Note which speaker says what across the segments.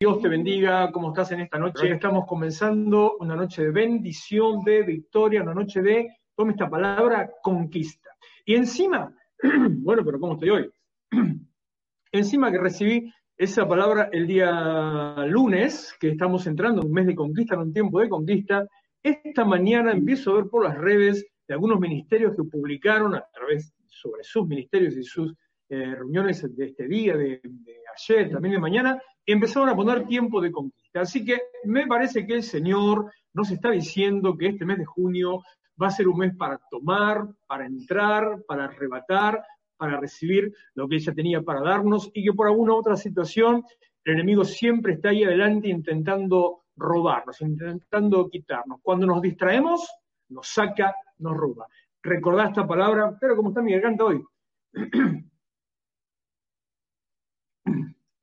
Speaker 1: Dios
Speaker 2: te bendiga, ¿cómo estás en esta noche? Estamos comenzando una noche de bendición, de victoria, una noche de, tome esta palabra, conquista. Y encima, bueno, pero ¿cómo estoy hoy? Encima que recibí esa palabra el día lunes, que estamos entrando en un mes de conquista, en un tiempo de conquista, esta mañana empiezo a ver por las redes de algunos ministerios que publicaron a través sobre sus ministerios y sus eh, reuniones de este día, de, de ayer, también de mañana, empezaron a poner tiempo de conquista. Así que me parece que el Señor nos está diciendo que este mes de junio va a ser un mes para tomar, para entrar, para arrebatar, para recibir lo que ella tenía para darnos y que por alguna otra situación el enemigo siempre está ahí adelante intentando robarnos, intentando quitarnos. Cuando nos distraemos, nos saca, nos roba. Recordá esta palabra, pero como está mi garganta hoy,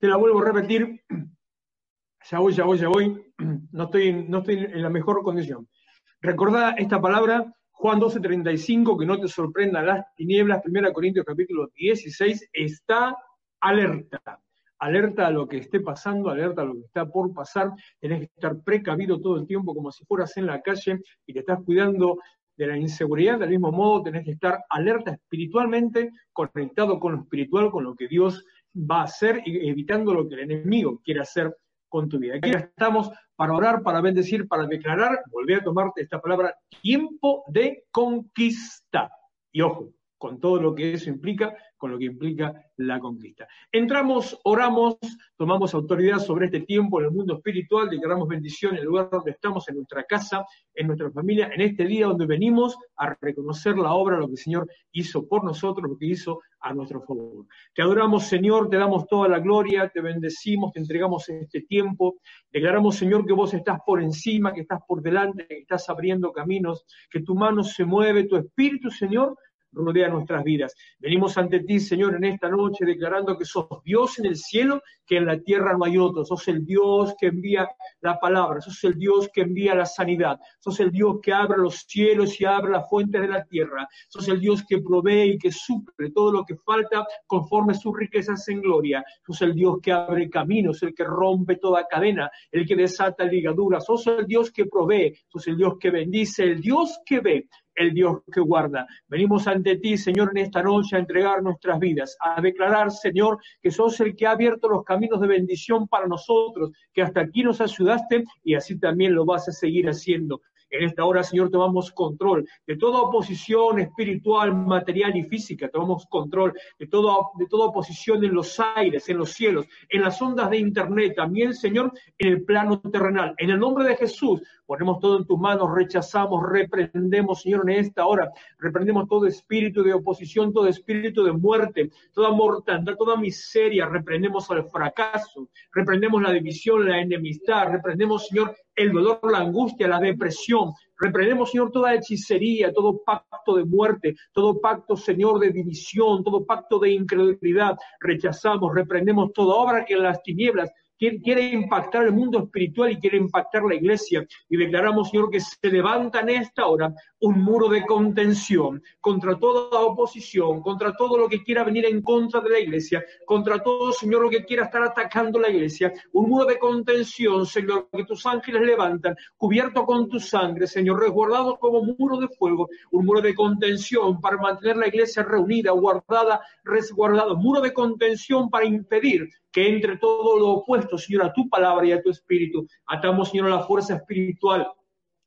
Speaker 2: te la vuelvo a repetir, ya voy, ya voy, ya voy, no estoy, no estoy en la mejor condición. Recordá esta palabra, Juan 12:35, que no te sorprendan las tinieblas, 1 Corintios capítulo 16, está alerta. Alerta a lo que esté pasando, alerta a lo que está por pasar. Tenés que estar precavido todo el tiempo como si fueras en la calle y te estás cuidando de la inseguridad. Del mismo modo, tenés que estar alerta espiritualmente, conectado con lo espiritual, con lo que Dios va a hacer, evitando lo que el enemigo quiere hacer con tu vida. Aquí estamos para orar, para bendecir, para declarar, volví a tomarte esta palabra, tiempo de conquista. Y ojo, con todo lo que eso implica, con lo que implica la conquista. Entramos, oramos, tomamos autoridad sobre este tiempo en el mundo espiritual, declaramos bendición en el lugar donde estamos, en nuestra casa, en nuestra familia, en este día donde venimos a reconocer la obra, lo que el Señor hizo por nosotros, lo que hizo a nuestro favor. Te adoramos, Señor, te damos toda la gloria, te bendecimos, te entregamos este tiempo. Declaramos, Señor, que vos estás por encima, que estás por delante, que estás abriendo caminos, que tu mano se mueve, tu espíritu, Señor, rodea nuestras vidas. Venimos ante ti, Señor, en esta noche declarando que sos Dios en el cielo, que en la tierra no hay otro. Sos el Dios que envía la palabra, sos el Dios que envía la sanidad, sos el Dios que abre los cielos y abre las fuentes de la tierra, sos el Dios que provee y que suple todo lo que falta conforme sus riquezas en gloria, sos el Dios que abre caminos, el que rompe toda cadena, el que desata ligaduras, sos el Dios que provee, sos el Dios que bendice, el Dios que ve, el Dios que guarda. Venimos ante ti, Señor, en esta noche a entregar nuestras vidas, a declarar, Señor, que sos el que ha abierto los caminos de bendición para nosotros, que hasta aquí nos ayudaste y así también lo vas a seguir haciendo. En esta hora, Señor, tomamos control de toda oposición espiritual, material y física. Tomamos control de toda, de toda oposición en los aires, en los cielos, en las ondas de Internet. También, Señor, en el plano terrenal. En el nombre de Jesús, ponemos todo en tus manos, rechazamos, reprendemos, Señor, en esta hora. Reprendemos todo espíritu de oposición, todo espíritu de muerte, toda mortandad, toda miseria. Reprendemos al fracaso, reprendemos la división, la enemistad. Reprendemos, Señor, el dolor, la angustia, la depresión. Reprendemos, Señor, toda hechicería, todo pacto de muerte, todo pacto, Señor, de división, todo pacto de incredulidad. Rechazamos, reprendemos toda obra que en las tinieblas quiere, impactar el mundo espiritual y quiere impactar la iglesia. Y declaramos, Señor, que se levanta en esta hora un muro de contención contra toda oposición, contra todo lo que quiera venir en contra de la iglesia, contra todo, Señor, lo que quiera estar atacando la iglesia. Un muro de contención, Señor, que tus ángeles levantan, cubierto con tu sangre, Señor, resguardado como muro de fuego, un muro de contención para mantener la iglesia reunida, guardada, resguardada, muro de contención para impedir que entre todo lo opuesto, Señor, a tu palabra y a tu espíritu. Atamos, Señor, a la fuerza espiritual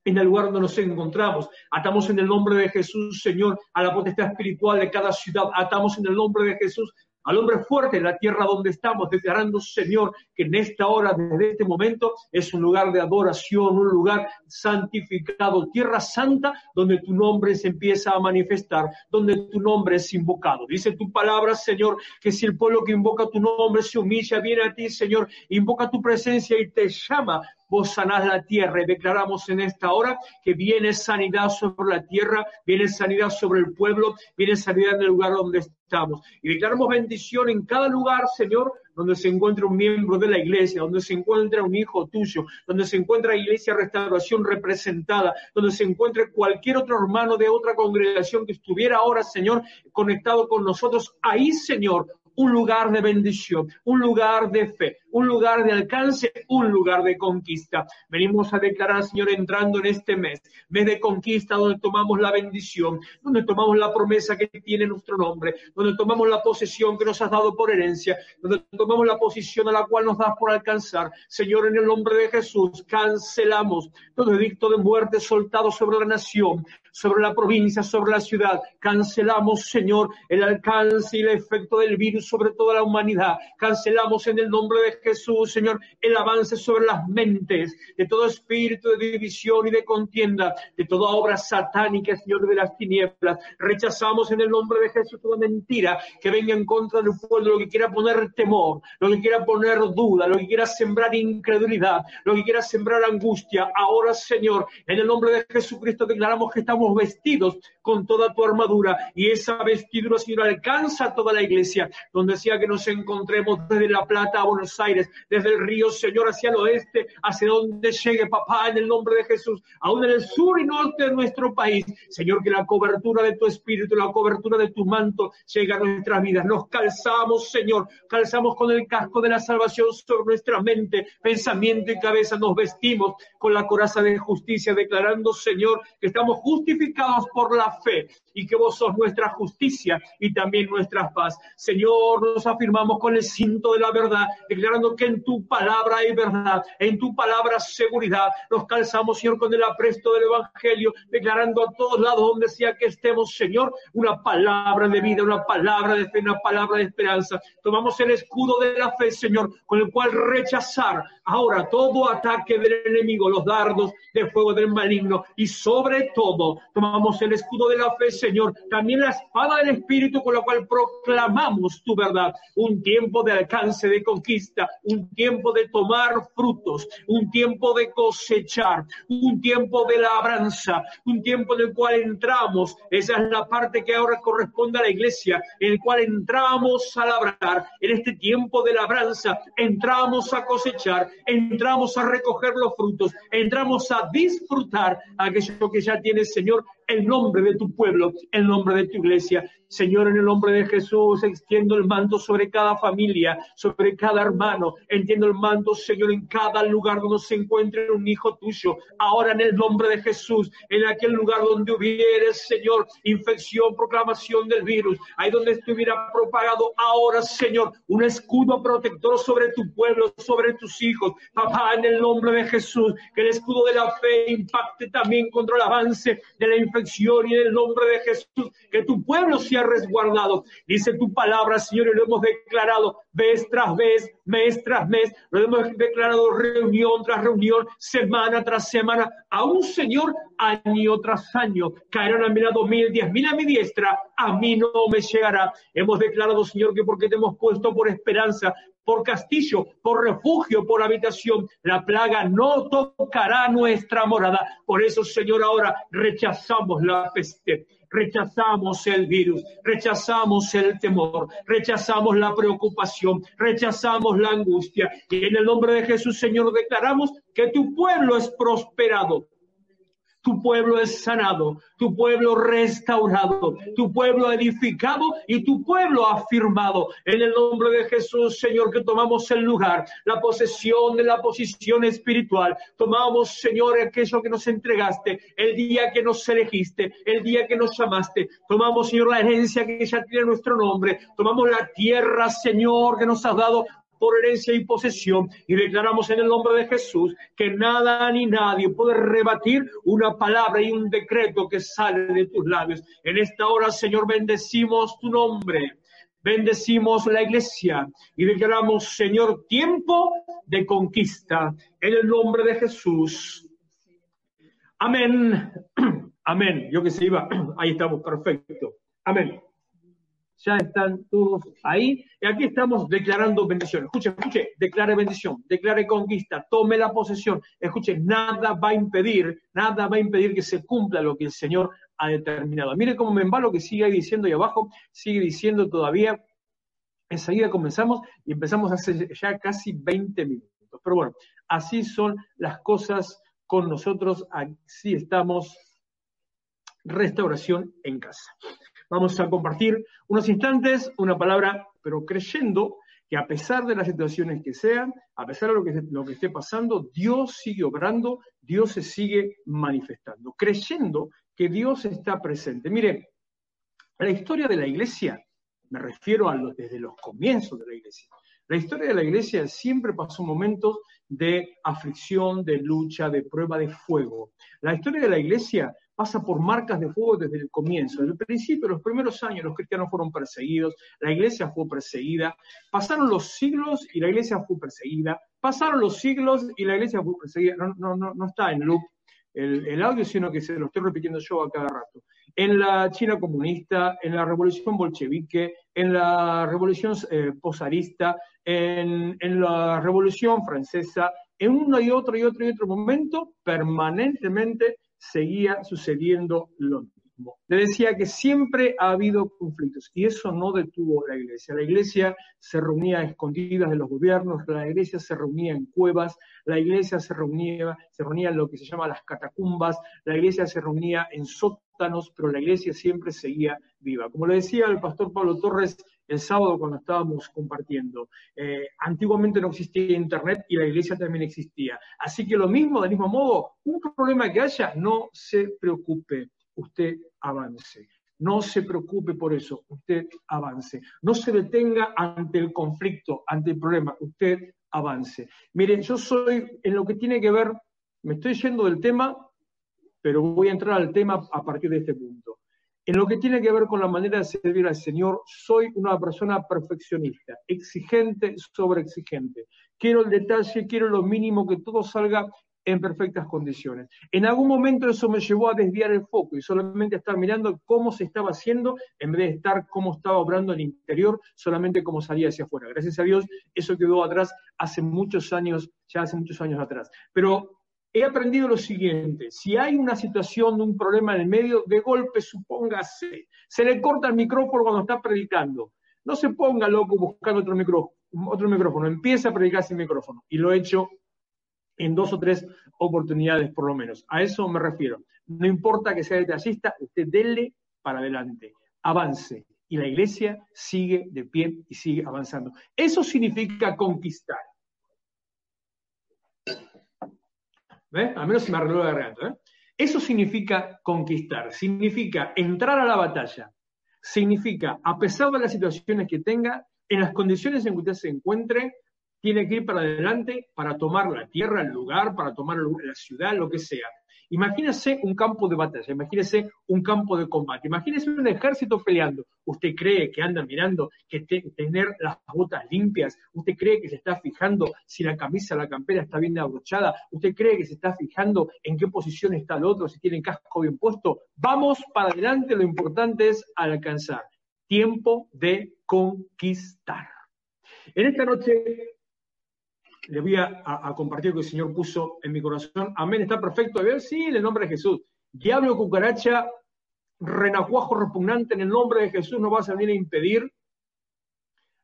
Speaker 2: en el lugar donde nos encontramos. Atamos en el nombre de Jesús, Señor, a la potestad espiritual de cada ciudad. Atamos en el nombre de Jesús al hombre fuerte en la tierra donde estamos, declarando, Señor, que en esta hora, desde este momento, es un lugar de adoración, un lugar santificado, tierra santa, donde tu nombre se empieza a manifestar, donde tu nombre es invocado. Dice tu palabra, Señor, que si el pueblo que invoca tu nombre se humilla, viene a ti, Señor, invoca tu presencia y te llama vos sanás la tierra y declaramos en esta hora que viene sanidad sobre la tierra, viene sanidad sobre el pueblo, viene sanidad en el lugar donde estamos. Y declaramos bendición en cada lugar, Señor, donde se encuentra un miembro de la iglesia, donde se encuentra un hijo tuyo, donde se encuentra iglesia restauración representada, donde se encuentre cualquier otro hermano de otra congregación que estuviera ahora, Señor, conectado con nosotros. Ahí, Señor, un lugar de bendición, un lugar de fe, un lugar de alcance, un lugar de conquista. Venimos a declarar, Señor, entrando en este mes, mes de conquista, donde tomamos la bendición, donde tomamos la promesa que tiene nuestro nombre, donde tomamos la posesión que nos has dado por herencia, donde tomamos la posición a la cual nos das por alcanzar. Señor, en el nombre de Jesús, cancelamos todo edicto de muerte soltado sobre la nación, sobre la provincia, sobre la ciudad. Cancelamos, Señor, el alcance y el efecto del virus sobre toda la humanidad. Cancelamos en el nombre de Jesús, Señor, el avance sobre las mentes de todo espíritu de división y de contienda, de toda obra satánica, Señor, de las tinieblas. Rechazamos en el nombre de Jesús toda mentira que venga en contra del pueblo, lo que quiera poner temor, lo que quiera poner duda, lo que quiera sembrar incredulidad, lo que quiera sembrar angustia. Ahora, Señor, en el nombre de Jesucristo declaramos que estamos vestidos con toda tu armadura y esa vestidura, Señor, alcanza a toda la iglesia, donde sea que nos encontremos desde La Plata a Buenos Aires, desde el río, Señor, hacia el oeste, hacia donde llegue, papá, en el nombre de Jesús, aún en el sur y norte de nuestro país. Señor, que la cobertura de tu espíritu, la cobertura de tu manto llegue a nuestras vidas. Nos calzamos, Señor, calzamos con el casco de la salvación sobre nuestra mente, pensamiento y cabeza. Nos vestimos con la coraza de justicia, declarando, Señor, que estamos justificados por la fe y que vos sos nuestra justicia y también nuestra paz. Señor, nos afirmamos con el cinto de la verdad, declarando que en tu palabra hay verdad, en tu palabra seguridad. Nos calzamos, Señor, con el apresto del Evangelio, declarando a todos lados donde sea que estemos, Señor, una palabra de vida, una palabra de fe, una palabra de esperanza. Tomamos el escudo de la fe, Señor, con el cual rechazar ahora todo ataque del enemigo, los dardos de fuego del maligno y sobre todo tomamos el escudo de la fe, Señor, también la espada del Espíritu con la cual proclamamos tu verdad. Un tiempo de alcance, de conquista, un tiempo de tomar frutos, un tiempo de cosechar, un tiempo de labranza, un tiempo en el cual entramos. Esa es la parte que ahora corresponde a la iglesia, en el cual entramos a labrar. En este tiempo de labranza entramos a cosechar, entramos a recoger los frutos, entramos a disfrutar aquello que ya tiene, Señor, el nombre de tu pueblo, el nombre de tu iglesia. Señor, en el nombre de Jesús, extiendo el manto sobre cada familia, sobre cada hermano. Entiendo el manto, Señor, en cada lugar donde se encuentre un hijo tuyo. Ahora, en el nombre de Jesús, en aquel lugar donde hubiere, Señor, infección, proclamación del virus, ahí donde estuviera propagado, ahora, Señor, un escudo protector sobre tu pueblo, sobre tus hijos. Papá, en el nombre de Jesús, que el escudo de la fe impacte también contra el avance de la infección y en el nombre de Jesús, que tu pueblo sea resguardado. Dice tu palabra, Señor, y lo hemos declarado vez tras vez, mes tras mes, lo hemos declarado reunión tras reunión, semana tras semana, aún, Señor, año tras año. Caerán a mi lado mil, diez mil a mi diestra, a mí no me llegará. Hemos declarado, Señor, que porque te hemos puesto por esperanza, por castillo, por refugio, por habitación. La plaga no tocará nuestra morada. Por eso, Señor, ahora rechazamos la peste. rechazamos el virus, rechazamos el temor, rechazamos la preocupación, rechazamos la angustia. Y en el nombre de Jesús, Señor, declaramos que tu pueblo es prosperado, tu pueblo es sanado, tu pueblo restaurado, tu pueblo edificado y tu pueblo afirmado. En el nombre de Jesús, Señor, que tomamos el lugar, la posesión de la posición espiritual. Tomamos, Señor, aquello que nos entregaste, el día que nos elegiste, el día que nos llamaste. Tomamos, Señor, la herencia que ya tiene nuestro nombre. Tomamos la tierra, Señor, que nos has dado por herencia y posesión. Y declaramos en el nombre de Jesús que nada ni nadie puede rebatir una palabra y un decreto que sale de tus labios. En esta hora, Señor, bendecimos tu nombre. Bendecimos la iglesia y declaramos, Señor, tiempo de conquista en el nombre de Jesús. Amén. Amén. Yo que se iba. Ahí estamos. Perfecto. Amén ya están todos ahí. Y aquí estamos declarando bendición. Escuche, escuche, declare bendición, declare conquista, tome la posesión. Escuche, nada va a impedir, nada va a impedir que se cumpla lo que el Señor ha determinado. Mire cómo me embalo que sigue diciendo ahí abajo, sigue diciendo todavía. Enseguida comenzamos y empezamos hace ya casi 20 minutos. Pero bueno, así son las cosas con nosotros, así estamos. Restauración en casa. Vamos a compartir unos instantes, una palabra, pero creyendo que a pesar de las situaciones que sean, a pesar de lo que, lo que esté pasando, Dios sigue obrando, Dios se sigue manifestando, creyendo que Dios está presente. Mire, la historia de la iglesia, me refiero a los, desde los comienzos de la iglesia, la historia de la iglesia siempre pasó momentos de aflicción, de lucha, de prueba de fuego. La historia de la iglesia pasa por marcas de fuego desde el comienzo. Desde el principio, los primeros años, los cristianos fueron perseguidos, la iglesia fue perseguida, pasaron los siglos y la iglesia fue perseguida, pasaron los siglos y la iglesia fue perseguida. No, no, no, no está en loop el, audio, sino que se lo estoy repitiendo yo a cada rato. En la China comunista, en la revolución bolchevique, en la revolución eh, posarista, en, en la revolución francesa, en uno y otro y otro y otro momento, permanentemente seguía sucediendo lo mismo. Le decía que siempre ha habido conflictos y eso no detuvo la iglesia. La iglesia se reunía a escondidas de los gobiernos, la iglesia se reunía en cuevas, la iglesia se reunía, se reunía en lo que se llama las catacumbas, la iglesia se reunía en sótanos, pero la iglesia siempre seguía viva. Como le decía el pastor Pablo Torres el sábado cuando estábamos compartiendo. Eh, antiguamente no existía Internet y la iglesia también existía. Así que lo mismo, del mismo modo, un problema que haya, no se preocupe, usted avance. No se preocupe por eso, usted avance. No se detenga ante el conflicto, ante el problema, usted avance. Miren, yo soy en lo que tiene que ver, me estoy yendo del tema, pero voy a entrar al tema a partir de este punto. En lo que tiene que ver con la manera de servir al Señor, soy una persona perfeccionista, exigente sobre exigente. Quiero el detalle, quiero lo mínimo, que todo salga en perfectas condiciones. En algún momento eso me llevó a desviar el foco y solamente estar mirando cómo se estaba haciendo en vez de estar cómo estaba obrando el interior, solamente cómo salía hacia afuera. Gracias a Dios, eso quedó atrás hace muchos años, ya hace muchos años atrás. Pero he aprendido lo siguiente, si hay una situación, un problema en el medio, de golpe supóngase, se le corta el micrófono cuando está predicando. No se ponga loco buscando otro micrófono, otro micrófono, empieza a predicar sin micrófono. Y lo he hecho en dos o tres oportunidades por lo menos. A eso me refiero. No importa que sea detallista, usted dele para adelante, avance. Y la iglesia sigue de pie y sigue avanzando. Eso significa conquistar. Al menos se me arregló de garganta. ¿eh? Eso significa conquistar, significa entrar a la batalla, significa, a pesar de las situaciones que tenga, en las condiciones en que usted se encuentre, tiene que ir para adelante para tomar la tierra, el lugar, para tomar la ciudad, lo que sea. Imagínese un campo de batalla, imagínese un campo de combate, imagínese un ejército peleando. ¿Usted cree que anda mirando que tener las botas limpias? ¿Usted cree que se está fijando si la camisa, la campera está bien abrochada? ¿Usted cree que se está fijando en qué posición está el otro, si tiene casco bien puesto? Vamos para adelante, lo importante es alcanzar. Tiempo de conquistar. En esta noche le voy a, compartir lo que el Señor puso en mi corazón. Amén, está perfecto. A ver, sí, en el nombre de Jesús. Diablo cucaracha, renacuajo repugnante en el nombre de Jesús no vas a venir a impedir,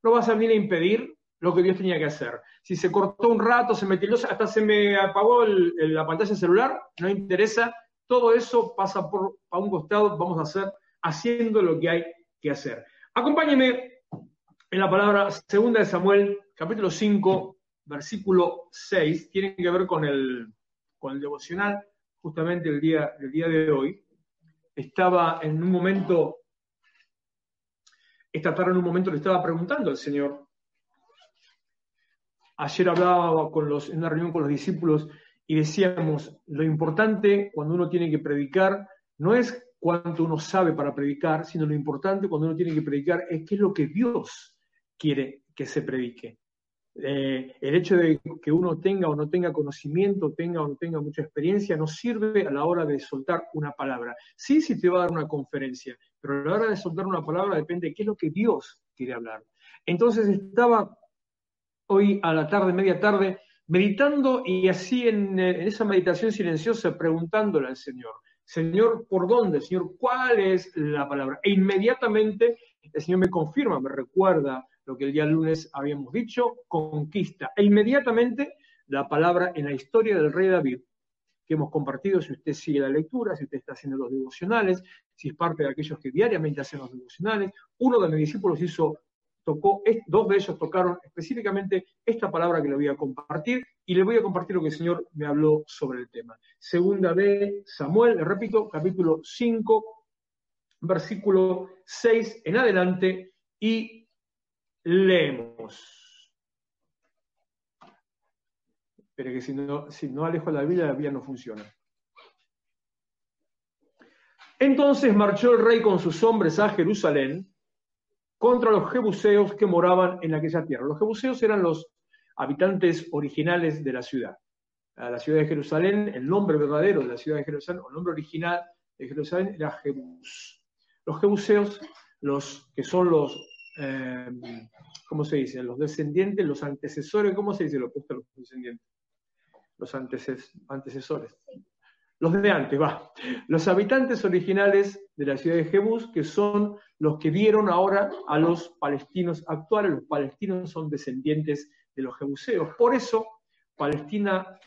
Speaker 2: no vas a venir a impedir lo que Dios tenía que hacer. Si se cortó un rato, se metió, hasta se me apagó la pantalla celular, no interesa, todo eso pasa por a un costado, vamos a hacer haciendo lo que hay que hacer. Acompáñeme en la palabra segunda de Samuel, capítulo 5, versículo 6, tiene que ver con el, con el devocional justamente el día, el día de hoy. Estaba en un momento, esta tarde en un momento le estaba preguntando al Señor. Ayer hablaba con los, en una reunión con los discípulos y decíamos, lo importante cuando uno tiene que predicar no es cuánto uno sabe para predicar, sino lo importante cuando uno tiene que predicar es qué es lo que Dios quiere que se predique. Eh, el hecho de que uno tenga o no tenga conocimiento, tenga o no tenga mucha experiencia, no sirve a la hora de soltar una palabra. Sí, sí te va a dar una conferencia, pero a la hora de soltar una palabra depende de qué es lo que Dios quiere hablar. Entonces estaba hoy a la tarde, media tarde, meditando y así en, en esa meditación silenciosa preguntándole al Señor, Señor, ¿por dónde? Señor, ¿cuál es la palabra? E inmediatamente el Señor me confirma, me recuerda lo que el día lunes habíamos dicho, conquista. E inmediatamente la palabra en la historia del rey David, que hemos compartido, si usted sigue la lectura, si usted está haciendo los devocionales, si es parte de aquellos que diariamente hacen los devocionales, uno de mis discípulos hizo, tocó, dos de ellos tocaron específicamente esta palabra que le voy a compartir, y le voy a compartir lo que el Señor me habló sobre el tema. Segunda de Samuel, le repito, capítulo 5, versículo 6 en adelante, y leemos. Pero que si no, si no alejo la Biblia, la Biblia no funciona. Entonces marchó el rey con sus hombres a Jerusalén contra los jebuseos que moraban en aquella tierra. Los jebuseos eran los habitantes originales de la ciudad. la ciudad de Jerusalén, el nombre verdadero de la ciudad de Jerusalén, o el nombre original de Jerusalén era Jebus. Los jebuseos, los que son los eh, ¿cómo se dice? Los descendientes, los antecesores, ¿cómo se dice lo opuesto los descendientes? Los antecesores. Los de antes, va. Los habitantes originales de la ciudad de Jebús, que son los que dieron ahora a los palestinos actuales. Los palestinos son descendientes de los jebuseos. Por eso, Palestina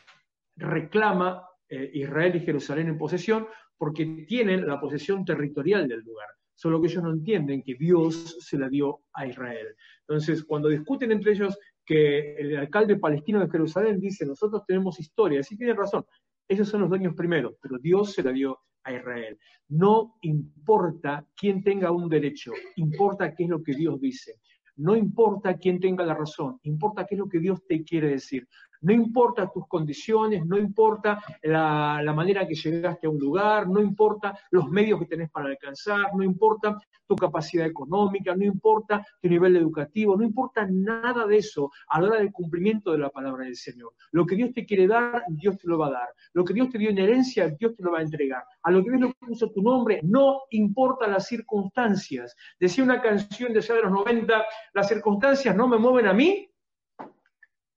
Speaker 2: reclama eh, Israel y Jerusalén en posesión, porque tienen la posesión territorial del lugar solo que ellos no entienden que Dios se la dio a Israel. Entonces, cuando discuten entre ellos que el alcalde palestino de Jerusalén dice, nosotros tenemos historia, sí tiene razón, ellos son los dueños primero, pero Dios se la dio a Israel. No importa quién tenga un derecho, importa qué es lo que Dios dice. No importa quién tenga la razón, importa qué es lo que Dios te quiere decir. No importa tus condiciones, no importa la, manera que llegaste a un lugar, no importa los medios que tenés para alcanzar, no importa tu capacidad económica, no importa tu nivel educativo, no importa nada de eso a la hora del cumplimiento de la palabra del Señor. Lo que Dios te quiere dar, Dios te lo va a dar. Lo que Dios te dio en herencia, Dios te lo va a entregar. A lo que Dios le puso tu nombre, no importa las circunstancias. Decía una canción de allá de los 90, las circunstancias no me mueven a mí,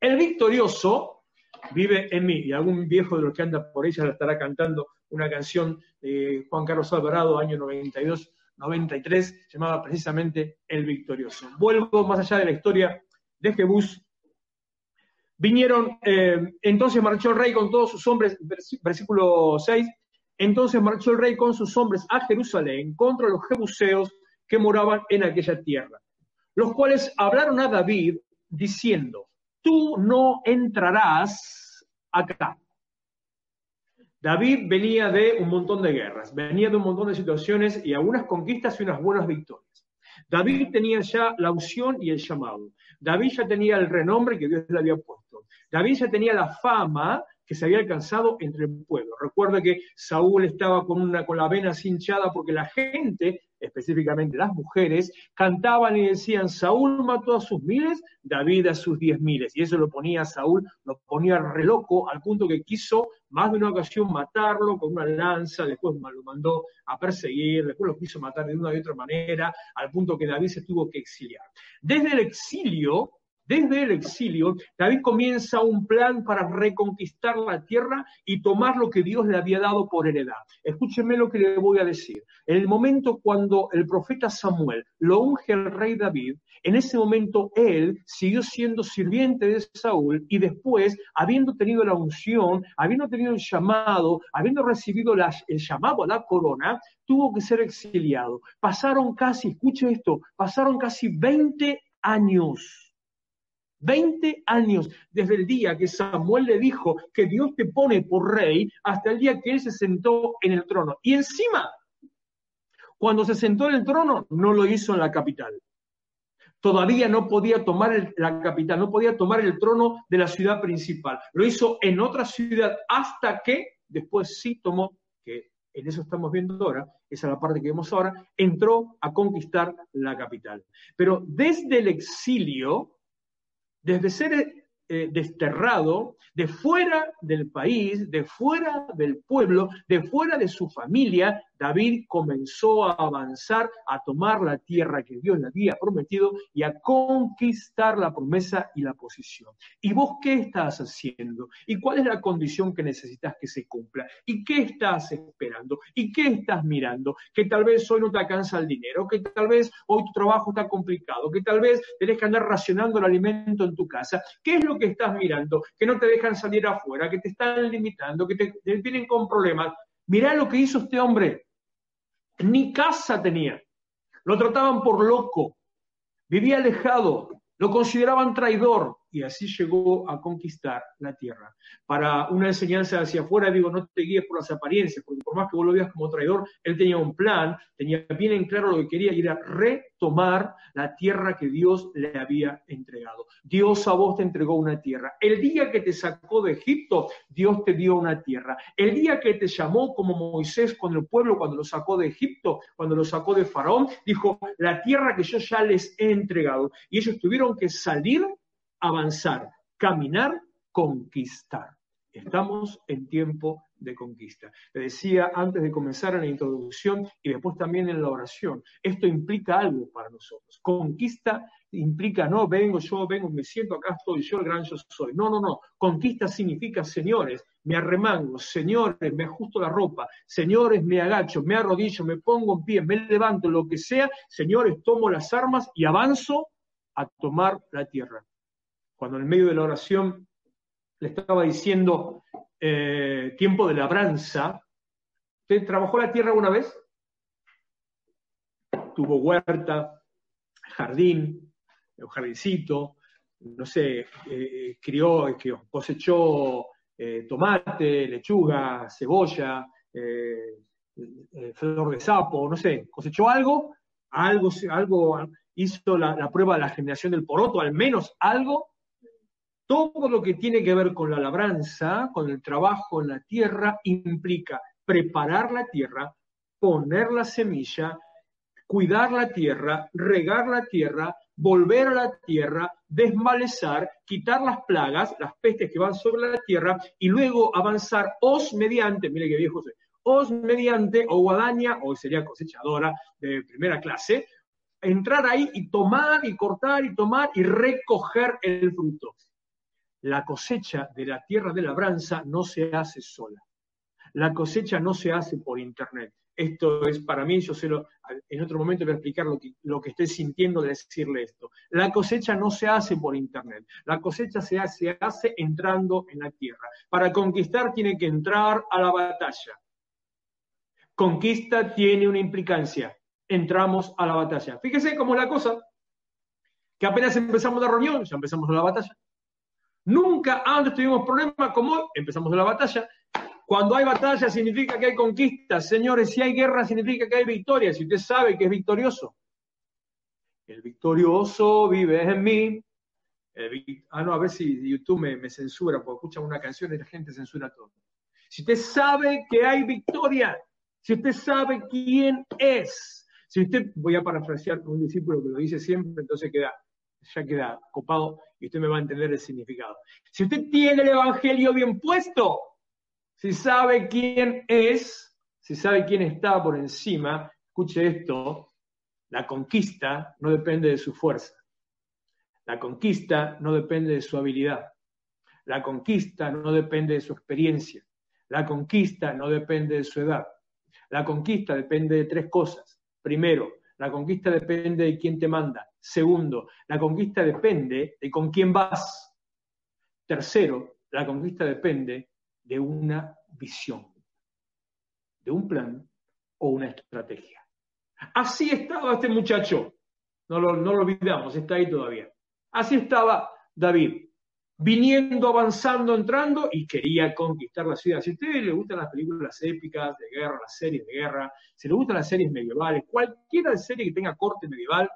Speaker 2: el victorioso vive en mí. Y algún viejo de los que anda por ella estará cantando una canción de Juan Carlos Alvarado, año 92, 93, llamada precisamente El victorioso. Vuelvo más allá de la historia de Jebús. Vinieron, eh, entonces marchó el rey con todos sus hombres, versículo 6, entonces marchó el rey con sus hombres a Jerusalén contra los jebuseos que moraban en aquella tierra, los cuales hablaron a David diciendo, tú no entrarás acá. David venía de un montón de guerras, venía de un montón de situaciones y algunas conquistas y unas buenas victorias. David tenía ya la unción y el llamado. David ya tenía el renombre que Dios le había puesto. David ya tenía la fama que se había alcanzado entre el pueblo. Recuerda que Saúl estaba con, una, con la vena hinchada porque la gente específicamente las mujeres, cantaban y decían, Saúl mató a sus miles, David a sus diez miles. Y eso lo ponía Saúl, lo ponía re loco, al punto que quiso más de una ocasión matarlo con una lanza, después lo mandó a perseguir, después lo quiso matar de una y otra manera, al punto que David se tuvo que exiliar. Desde el exilio, Desde el exilio, David comienza un plan para reconquistar la tierra y tomar lo que Dios le había dado por heredad. Escúcheme lo que le voy a decir. En el momento cuando el profeta Samuel lo unge el rey David, en ese momento él siguió siendo sirviente de Saúl y después, habiendo tenido la unción, habiendo tenido el llamado, habiendo recibido el llamado a la corona, tuvo que ser exiliado. Pasaron casi, escuche esto, pasaron casi 20 años. 20 años desde el día que Samuel le dijo que Dios te pone por rey hasta el día que él se sentó en el trono. Y encima, cuando se sentó en el trono, no lo hizo en la capital todavía no podía tomar la capital, no podía tomar el trono de la ciudad principal. Lo hizo en otra ciudad hasta que después sí tomó, que en eso estamos viendo ahora, esa es la parte que vemos ahora, entró a conquistar la capital. Pero desde el exilio, desde ser eh, desterrado, de fuera del país, de fuera del pueblo, de fuera de su familia, David comenzó a avanzar, a tomar la tierra que Dios le había prometido y a conquistar la promesa y la posición. ¿Y vos qué estás haciendo? ¿Y cuál es la condición que necesitas que se cumpla? ¿Y qué estás esperando? ¿Y qué estás mirando? Que tal vez hoy no te alcanza el dinero, que tal vez hoy tu trabajo está complicado, que tal vez tenés que andar racionando el alimento en tu casa. ¿Qué es lo que estás mirando? Que no te dejan salir afuera, que te están limitando, que te, te vienen con problemas. Mirá lo que hizo este hombre ni casa tenía. Lo trataban por loco, vivía alejado, lo consideraban traidor, y así llegó a conquistar la tierra. Para una enseñanza hacia afuera, digo, no te guíes por las apariencias, porque por más que vos lo veas como traidor, él tenía un plan, tenía bien en claro lo que quería y era retomar la tierra que Dios le había entregado. Dios a vos te entregó una tierra. El día que te sacó de Egipto, Dios te dio una tierra. El día que te llamó como Moisés con el pueblo cuando lo sacó de Egipto, cuando lo sacó de Faraón, dijo, la tierra que yo ya les he entregado. Y ellos tuvieron que salir avanzar, caminar, conquistar. Estamos en tiempo de conquista. Le decía antes de comenzar en la introducción y después también en la oración, esto implica algo para nosotros. Conquista implica, no, vengo, yo vengo, me siento acá, estoy yo, el gran yo soy. No, no, no. Conquista significa, señores, me arremango, señores, me ajusto la ropa, señores, me agacho, me arrodillo, me pongo en pie, me levanto, lo que sea, señores, tomo las armas y avanzo a tomar la tierra cuando en medio de la oración le estaba diciendo eh, tiempo de labranza, ¿usted trabajó la tierra alguna vez? Tuvo huerta, jardín, un jardincito, no sé, eh, crió, cosechó eh, tomate, lechuga, cebolla, flor de sapo, no sé, cosechó algo, algo, algo hizo la, prueba de la generación del poroto, al menos algo, todo lo que tiene que ver con la labranza, con el trabajo en la tierra, implica preparar la tierra, poner la semilla, cuidar la tierra, regar la tierra, volver a la tierra, desmalezar, quitar las plagas, las pestes que van sobre la tierra y luego avanzar os mediante, mire qué viejo soy, os mediante o guadaña, o sería cosechadora de primera clase, entrar ahí y tomar y cortar y tomar y recoger el fruto la cosecha de la tierra de labranza no se hace sola. La cosecha no se hace por internet. Esto es para mí, yo sé lo, en otro momento voy a explicar lo que, estoy sintiendo de decirle esto. La cosecha no se hace por internet. La cosecha se hace, se hace entrando en la tierra. Para conquistar tiene que entrar a la batalla. Conquista tiene una implicancia. Entramos a la batalla. Fíjese cómo es la cosa, que apenas empezamos la reunión, ya empezamos la batalla. Nunca antes tuvimos problemas como empezamos la batalla. Cuando hay batalla significa que hay conquista. Señores, si hay guerra significa que hay victoria. Si usted sabe que es victorioso. El victorioso vive en mí. ah, no, a ver si YouTube me, censura, porque escuchan una canción y la gente censura todo. Si usted sabe que hay victoria, si usted sabe quién es, si usted, voy a parafrasear un discípulo que lo dice siempre, entonces queda ya queda copado y usted me va a entender el significado. Si usted tiene el Evangelio bien puesto, si sabe quién es, si sabe quién está por encima, escuche esto, la conquista no depende de su fuerza. La conquista no depende de su habilidad. La conquista no depende de su experiencia. La conquista no depende de su edad. La conquista depende de tres cosas. Primero, la conquista depende de quién te manda. Segundo, la conquista depende de con quién vas. Tercero, la conquista depende de una visión, de un plan o una estrategia. Así estaba este muchacho. No lo, no lo olvidamos, está ahí todavía. Así estaba David, viniendo, avanzando, entrando y quería conquistar la ciudad. Si a ustedes les gustan las películas épicas de guerra, las series de guerra, si les gustan las series medievales, cualquiera serie que tenga corte medieval,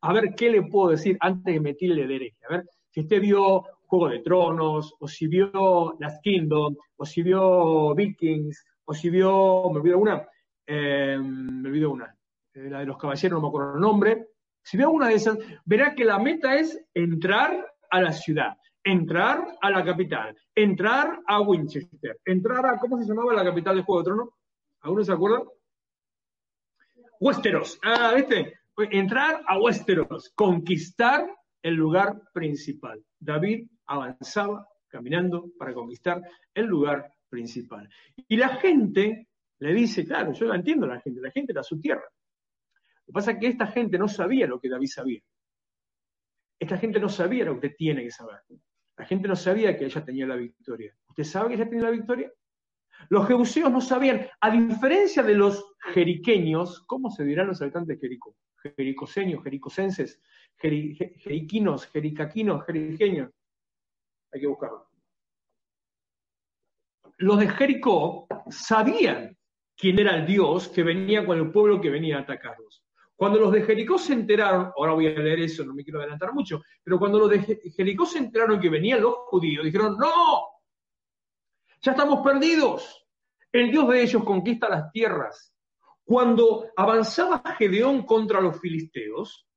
Speaker 2: a ver qué le puedo decir antes de meterle derecha. A ver, si usted vio Juego de Tronos, o si vio Last Kingdom, o si vio Vikings, o si vio, me olvido una, eh, me olvido una, eh, la de los caballeros, no me acuerdo el nombre. Si veo una de esas, verá que la meta es entrar a la ciudad, entrar a la capital, entrar a Winchester, entrar a, ¿cómo se llamaba la capital de Juego de Tronos? ¿Alguno se acuerda? Westeros. Ah, ¿viste? Entrar a Westeros, conquistar el lugar principal. David avanzaba caminando para conquistar el lugar principal. Y la gente le dice, claro, yo la entiendo la gente, la gente era su tierra. Lo que pasa es que esta gente no sabía lo que David sabía. Esta gente no sabía lo que usted tiene que saber. La gente no sabía que ella tenía la victoria. ¿Usted sabe que ella tenía la victoria? Los jebuseos no sabían, a diferencia de los jeriqueños, ¿cómo se dirán los habitantes de Jericó? Jericoseños, jericosenses, jeriquinos, jericaquinos, jeriqueños. Hay que buscarlo. Los de Jericó sabían quién era el Dios que venía con el pueblo que venía a atacarlos. Cuando los de Jericó se enteraron, ahora voy a leer eso, no me quiero adelantar mucho, pero cuando los de Jericó se enteraron que venían los judíos, dijeron, no, ya estamos perdidos. El Dios de ellos conquista las tierras. Cuando avanzaba Gedeón contra los filisteos,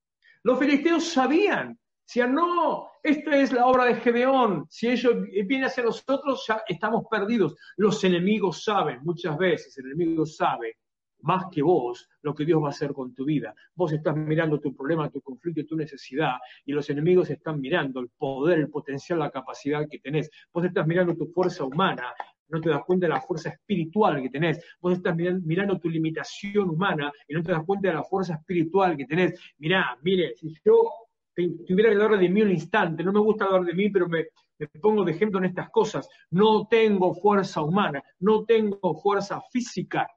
Speaker 2: los filisteos sabían, decían, no, esta es la obra de Gedeón, si ellos vienen hacia nosotros ya estamos perdidos. Los enemigos saben, muchas veces el enemigo sabe más que vos lo que Dios va a hacer con tu vida. Vos estás mirando tu problema, tu conflicto, tu necesidad, y los enemigos están mirando el poder, el potencial, la capacidad que tenés. Vos estás mirando tu fuerza humana, no te das cuenta de la fuerza espiritual que tenés. Vos estás mirando tu limitación humana y no te das cuenta de la fuerza espiritual que tenés. Mirá, mire, si yo tuviera que hablar de mí un instante, no me gusta hablar de mí, pero me, me pongo de ejemplo en estas cosas. No tengo fuerza humana, no tengo fuerza física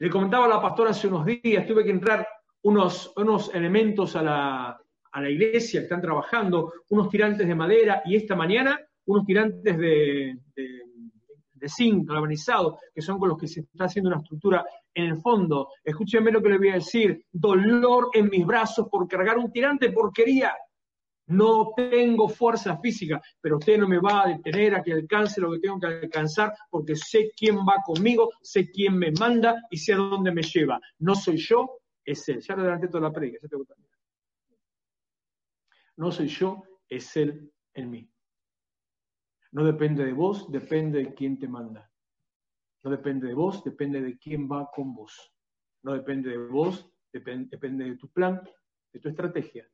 Speaker 2: le comentaba a la pastora hace unos días, tuve que entrar unos, unos elementos a la, iglesia que están trabajando, unos tirantes de madera y esta mañana unos tirantes de, de, zinc galvanizado, que son con los que se está haciendo una estructura en el fondo. Escúchenme lo que le voy a decir, dolor en mis brazos por cargar un tirante porquería. No tengo fuerza física, pero usted no me va a detener a que alcance lo que tengo que alcanzar porque sé quién va conmigo, sé quién me manda y sé a dónde me lleva. No soy yo, es Él. Ya lo adelanté toda la predica, ya te gusta. No soy yo, es Él en mí. No depende de vos, depende de quién te manda. No depende de vos, depende de quién va con vos. No depende de vos, depende de tu plan, de tu estrategia,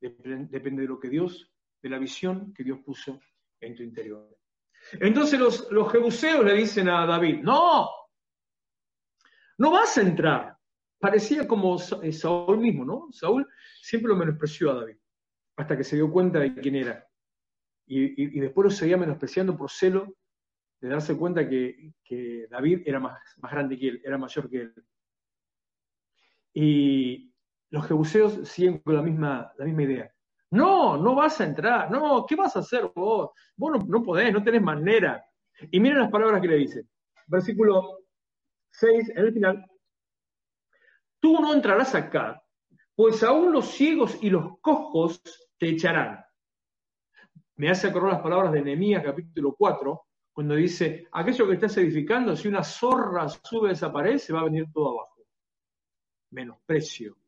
Speaker 2: depende de lo que Dios, de la visión que Dios puso en tu interior. Entonces los, los jebuseos le dicen a David, no, no vas a entrar. Parecía como eh, Saúl mismo, ¿no? Saúl siempre lo menospreció a David, hasta que se dio cuenta de quién era. Y, después lo seguía menospreciando por celo de darse cuenta que, que David era más, más grande que él, era mayor que él. Y, los jebuseos siguen con la misma, la misma idea. No, no vas a entrar. No, ¿qué vas a hacer vos? Vos no, podés, no tenés manera. Y miren las palabras que le dice. Versículo 6, en el final. Tú no entrarás acá, pues aún los ciegos y los cojos te echarán. Me hace acordar las palabras de Nehemías capítulo 4, cuando dice, aquello que estás edificando, si una zorra sube desaparece, va a venir todo abajo. Menosprecio,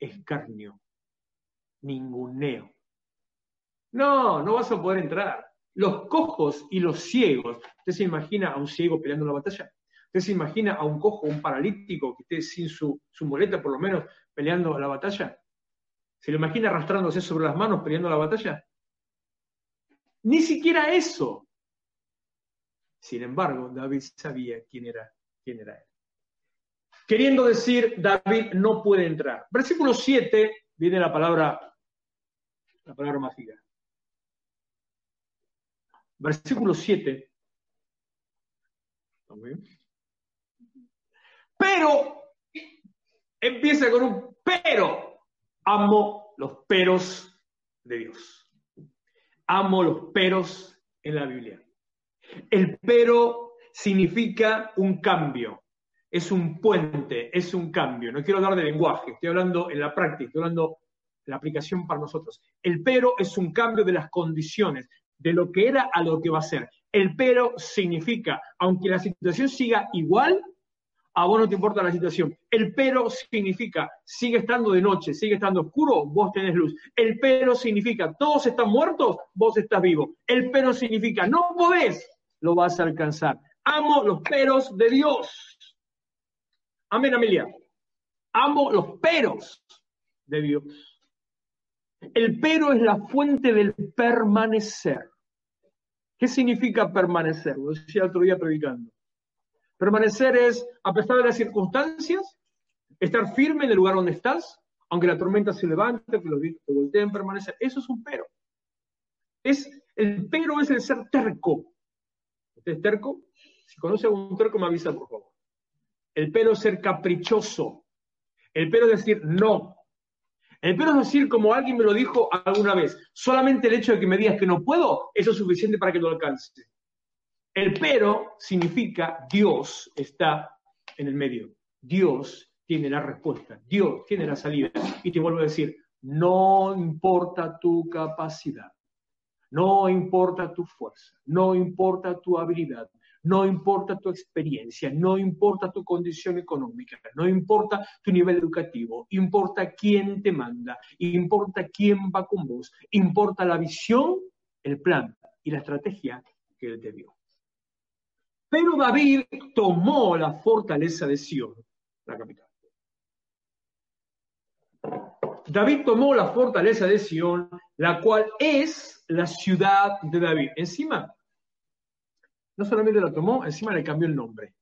Speaker 2: escarnio, ninguneo. No, no vas a poder entrar. Los cojos y los ciegos. ¿Usted se imagina a un ciego peleando una batalla? ¿Usted se imagina a un cojo, un paralítico que esté sin su, su muleta por lo menos peleando la batalla? ¿Se lo imagina arrastrándose sobre las manos peleando la batalla? Ni siquiera eso. Sin embargo, David sabía quién era, quién era él. Queriendo decir, David no puede entrar. Versículo 7 viene la palabra, la palabra mágica. Versículo 7. Pero, empieza con un pero. Amo los peros de Dios. Amo los peros en la Biblia. El pero significa un cambio, es un puente, es un cambio. No quiero hablar de lenguaje, estoy hablando en la práctica, estoy hablando de la aplicación para nosotros. El pero es un cambio de las condiciones, de lo que era a lo que va a ser. El pero significa, aunque la situación siga igual, a vos no te importa la situación. El pero significa, sigue estando de noche, sigue estando oscuro, vos tenés luz. El pero significa, todos están muertos, vos estás vivo. El pero significa, no podés, lo vas a alcanzar. Amo los peros de Dios. Amén, Amelia. Amo los peros de Dios. El pero es la fuente del permanecer. ¿Qué significa permanecer? Lo decía otro día predicando. Permanecer es, a pesar de las circunstancias, estar firme en el lugar donde estás, aunque la tormenta se levante, que los vientos te volteen, permanecer. Eso es un pero. Es, el pero es el ser terco. ¿Usted es terco? Si conoce a un terco, me avisa, por favor. El pero es ser caprichoso. El pero es decir no. El pero es decir, como alguien me lo dijo alguna vez, solamente el hecho de que me digas que no puedo, eso es suficiente para que lo alcance. El pero significa Dios está en el medio. Dios tiene la respuesta. Dios tiene la salida. Y te vuelvo a decir, no importa tu capacidad. No importa tu fuerza, no importa tu habilidad, no importa tu experiencia, no importa tu condición económica, no importa tu nivel educativo, importa quién te manda, importa quién va con vos, importa la visión, el plan y la estrategia que él te dio. Pero David tomó la fortaleza de Sion, la capital. David tomó la fortaleza de Sion, la cual es la ciudad de David. Encima, no solamente la tomó, encima le cambió el nombre.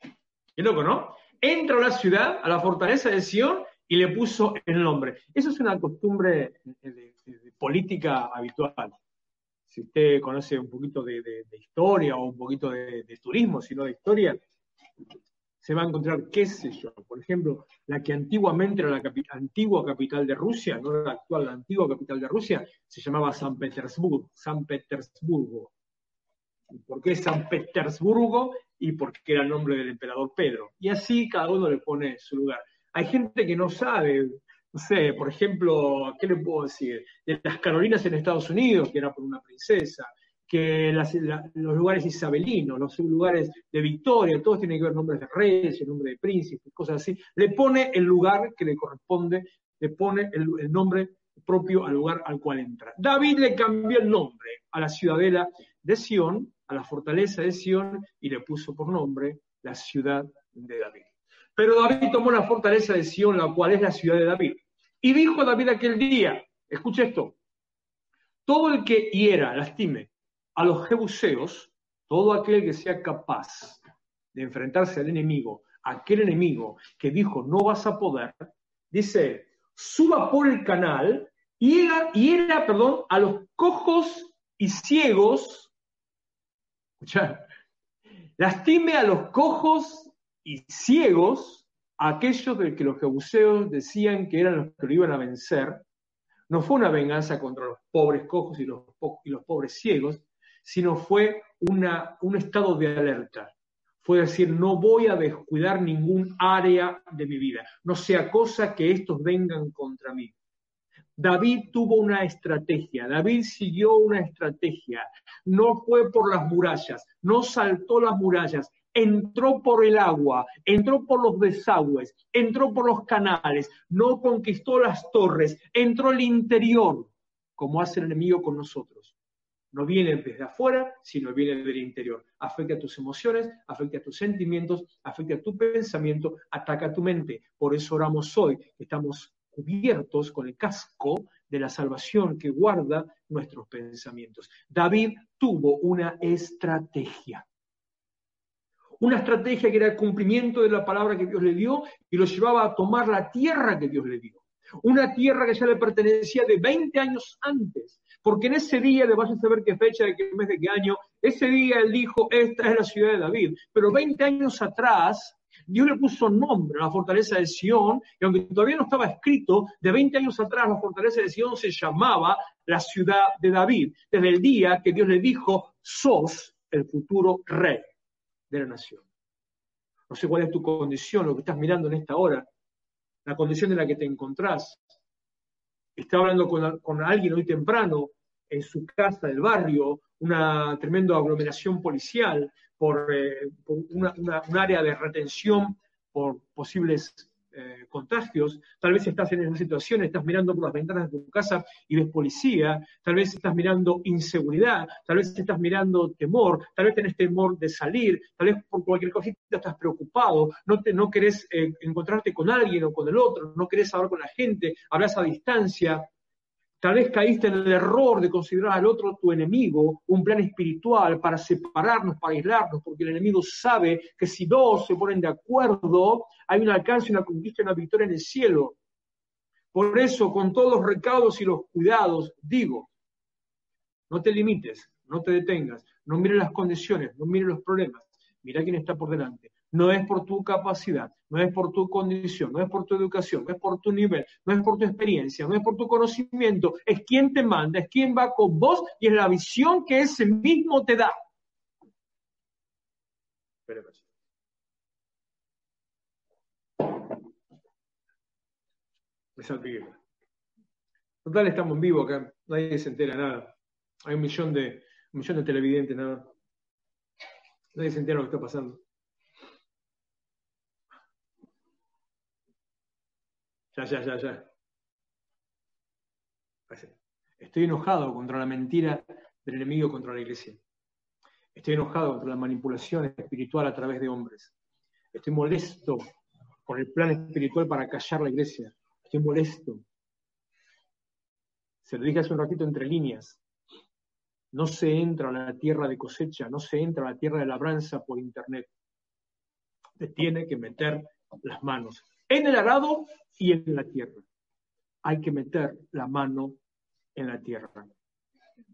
Speaker 2: Qué loco, ¿no? Entra a la ciudad, a la fortaleza de Sion, y le puso el nombre. Eso es una costumbre de política habitual si usted conoce un poquito de, historia o un poquito de, turismo, sino de historia, se va a encontrar, qué sé yo, por ejemplo, la que antiguamente era la antigua capital de Rusia, no la actual, la antigua capital de Rusia, se llamaba San Petersburgo, San Petersburgo. ¿Por qué San Petersburgo? Y porque era el nombre del emperador Pedro. Y así cada uno le pone su lugar. Hay gente que no sabe no sé, por ejemplo, ¿qué le puedo decir? De las Carolinas en Estados Unidos, que era por una princesa, que los lugares isabelinos, los lugares de Victoria, todos tienen que ver nombres de reyes, nombre de príncipes, cosas así. Le pone el lugar que le corresponde, le pone el, el nombre propio al lugar al cual entra. David le cambió el nombre a la ciudadela de Sión, a la fortaleza de Sión, y le puso por nombre la ciudad de David. Pero David tomó la fortaleza de Sión, la cual es la ciudad de David. Y dijo David aquel día, escucha esto, todo el que hiera, lastime a los jebuseos, todo aquel que sea capaz de enfrentarse al enemigo, aquel enemigo que dijo no vas a poder, dice, suba por el canal y era, y era perdón, a los cojos y ciegos, lastime a los cojos y ciegos, aquellos de que los jebuseos decían que eran los que lo iban a vencer, no fue una venganza contra los pobres cojos y los, pobres ciegos, sino fue un estado de alerta. Fue decir, no voy a descuidar ningún área de mi vida, no sea cosa que estos vengan contra mí. David tuvo una estrategia, David siguió una estrategia, no fue por las murallas, no saltó las murallas, entró por el agua, entró por los desagües, entró por los canales, no conquistó las torres, entró al interior, como hace el enemigo con nosotros. No viene desde afuera, sino viene del interior. Afecta a tus emociones, afecta a tus sentimientos, afecta a tu pensamiento, ataca a tu mente. Por eso oramos hoy, estamos cubiertos con el casco de la salvación que guarda nuestros pensamientos. David tuvo una estrategia. Una estrategia que era el cumplimiento de la palabra que Dios le dio y lo llevaba a tomar la tierra que Dios le dio. Una tierra que ya le pertenecía de 20 años antes. Porque en ese día, le vas a saber qué fecha, de qué mes, de qué año, ese día él dijo, esta es la ciudad de David. Pero 20 años atrás, Dios le puso nombre a la fortaleza de Sion, y aunque todavía no estaba escrito, de 20 años atrás la fortaleza de Sion se llamaba la ciudad de David, desde el día que Dios le dijo, sos el futuro rey de la nación. No sé cuál es tu condición, lo que estás mirando en esta hora, la condición en la que te encontrás. Estaba hablando con, alguien hoy temprano en su casa del barrio, una tremenda aglomeración policial por, eh, un área de retención por posibles eh, contagios, tal vez estás en esa situación, estás mirando por las ventanas de tu casa y ves policía, tal vez estás mirando inseguridad, tal vez estás mirando temor, tal vez tenés temor de salir, tal vez por cualquier cosita estás preocupado, no, te, no querés eh, encontrarte con alguien o con el otro, no querés hablar con la gente, hablas a distancia, Tal vez caíste en el error de considerar al otro tu enemigo, un plan espiritual para separarnos, para aislarnos, porque el enemigo sabe que si dos se ponen de acuerdo, hay un alcance, una conquista, una victoria en el cielo. Por eso, con todos los recaudos y los cuidados, digo, no te limites, no te detengas, no mires las condiciones, no mires los problemas, mira quién está por delante no es por tu capacidad, no es por tu condición, no es por tu educación, no es por tu nivel, no es por tu experiencia, no es por tu conocimiento, es quien te manda, es quien va con vos y es la visión que ese mismo te da. Me Total, estamos en vivo acá, nadie se entera nada. Hay un millón de, un millón de televidentes, nada. Nadie se entera lo que está pasando. Ya, ya, ya, ya. Estoy enojado contra la mentira del enemigo contra la iglesia. Estoy enojado contra la manipulación espiritual a través de hombres. Estoy molesto con el plan espiritual para callar la iglesia. Estoy molesto. Se lo dije hace un ratito entre líneas. No se entra a la tierra de cosecha, no se entra a la tierra de labranza por internet. Te tiene que meter las manos en el arado y en la tierra. Hay que meter la mano en la tierra.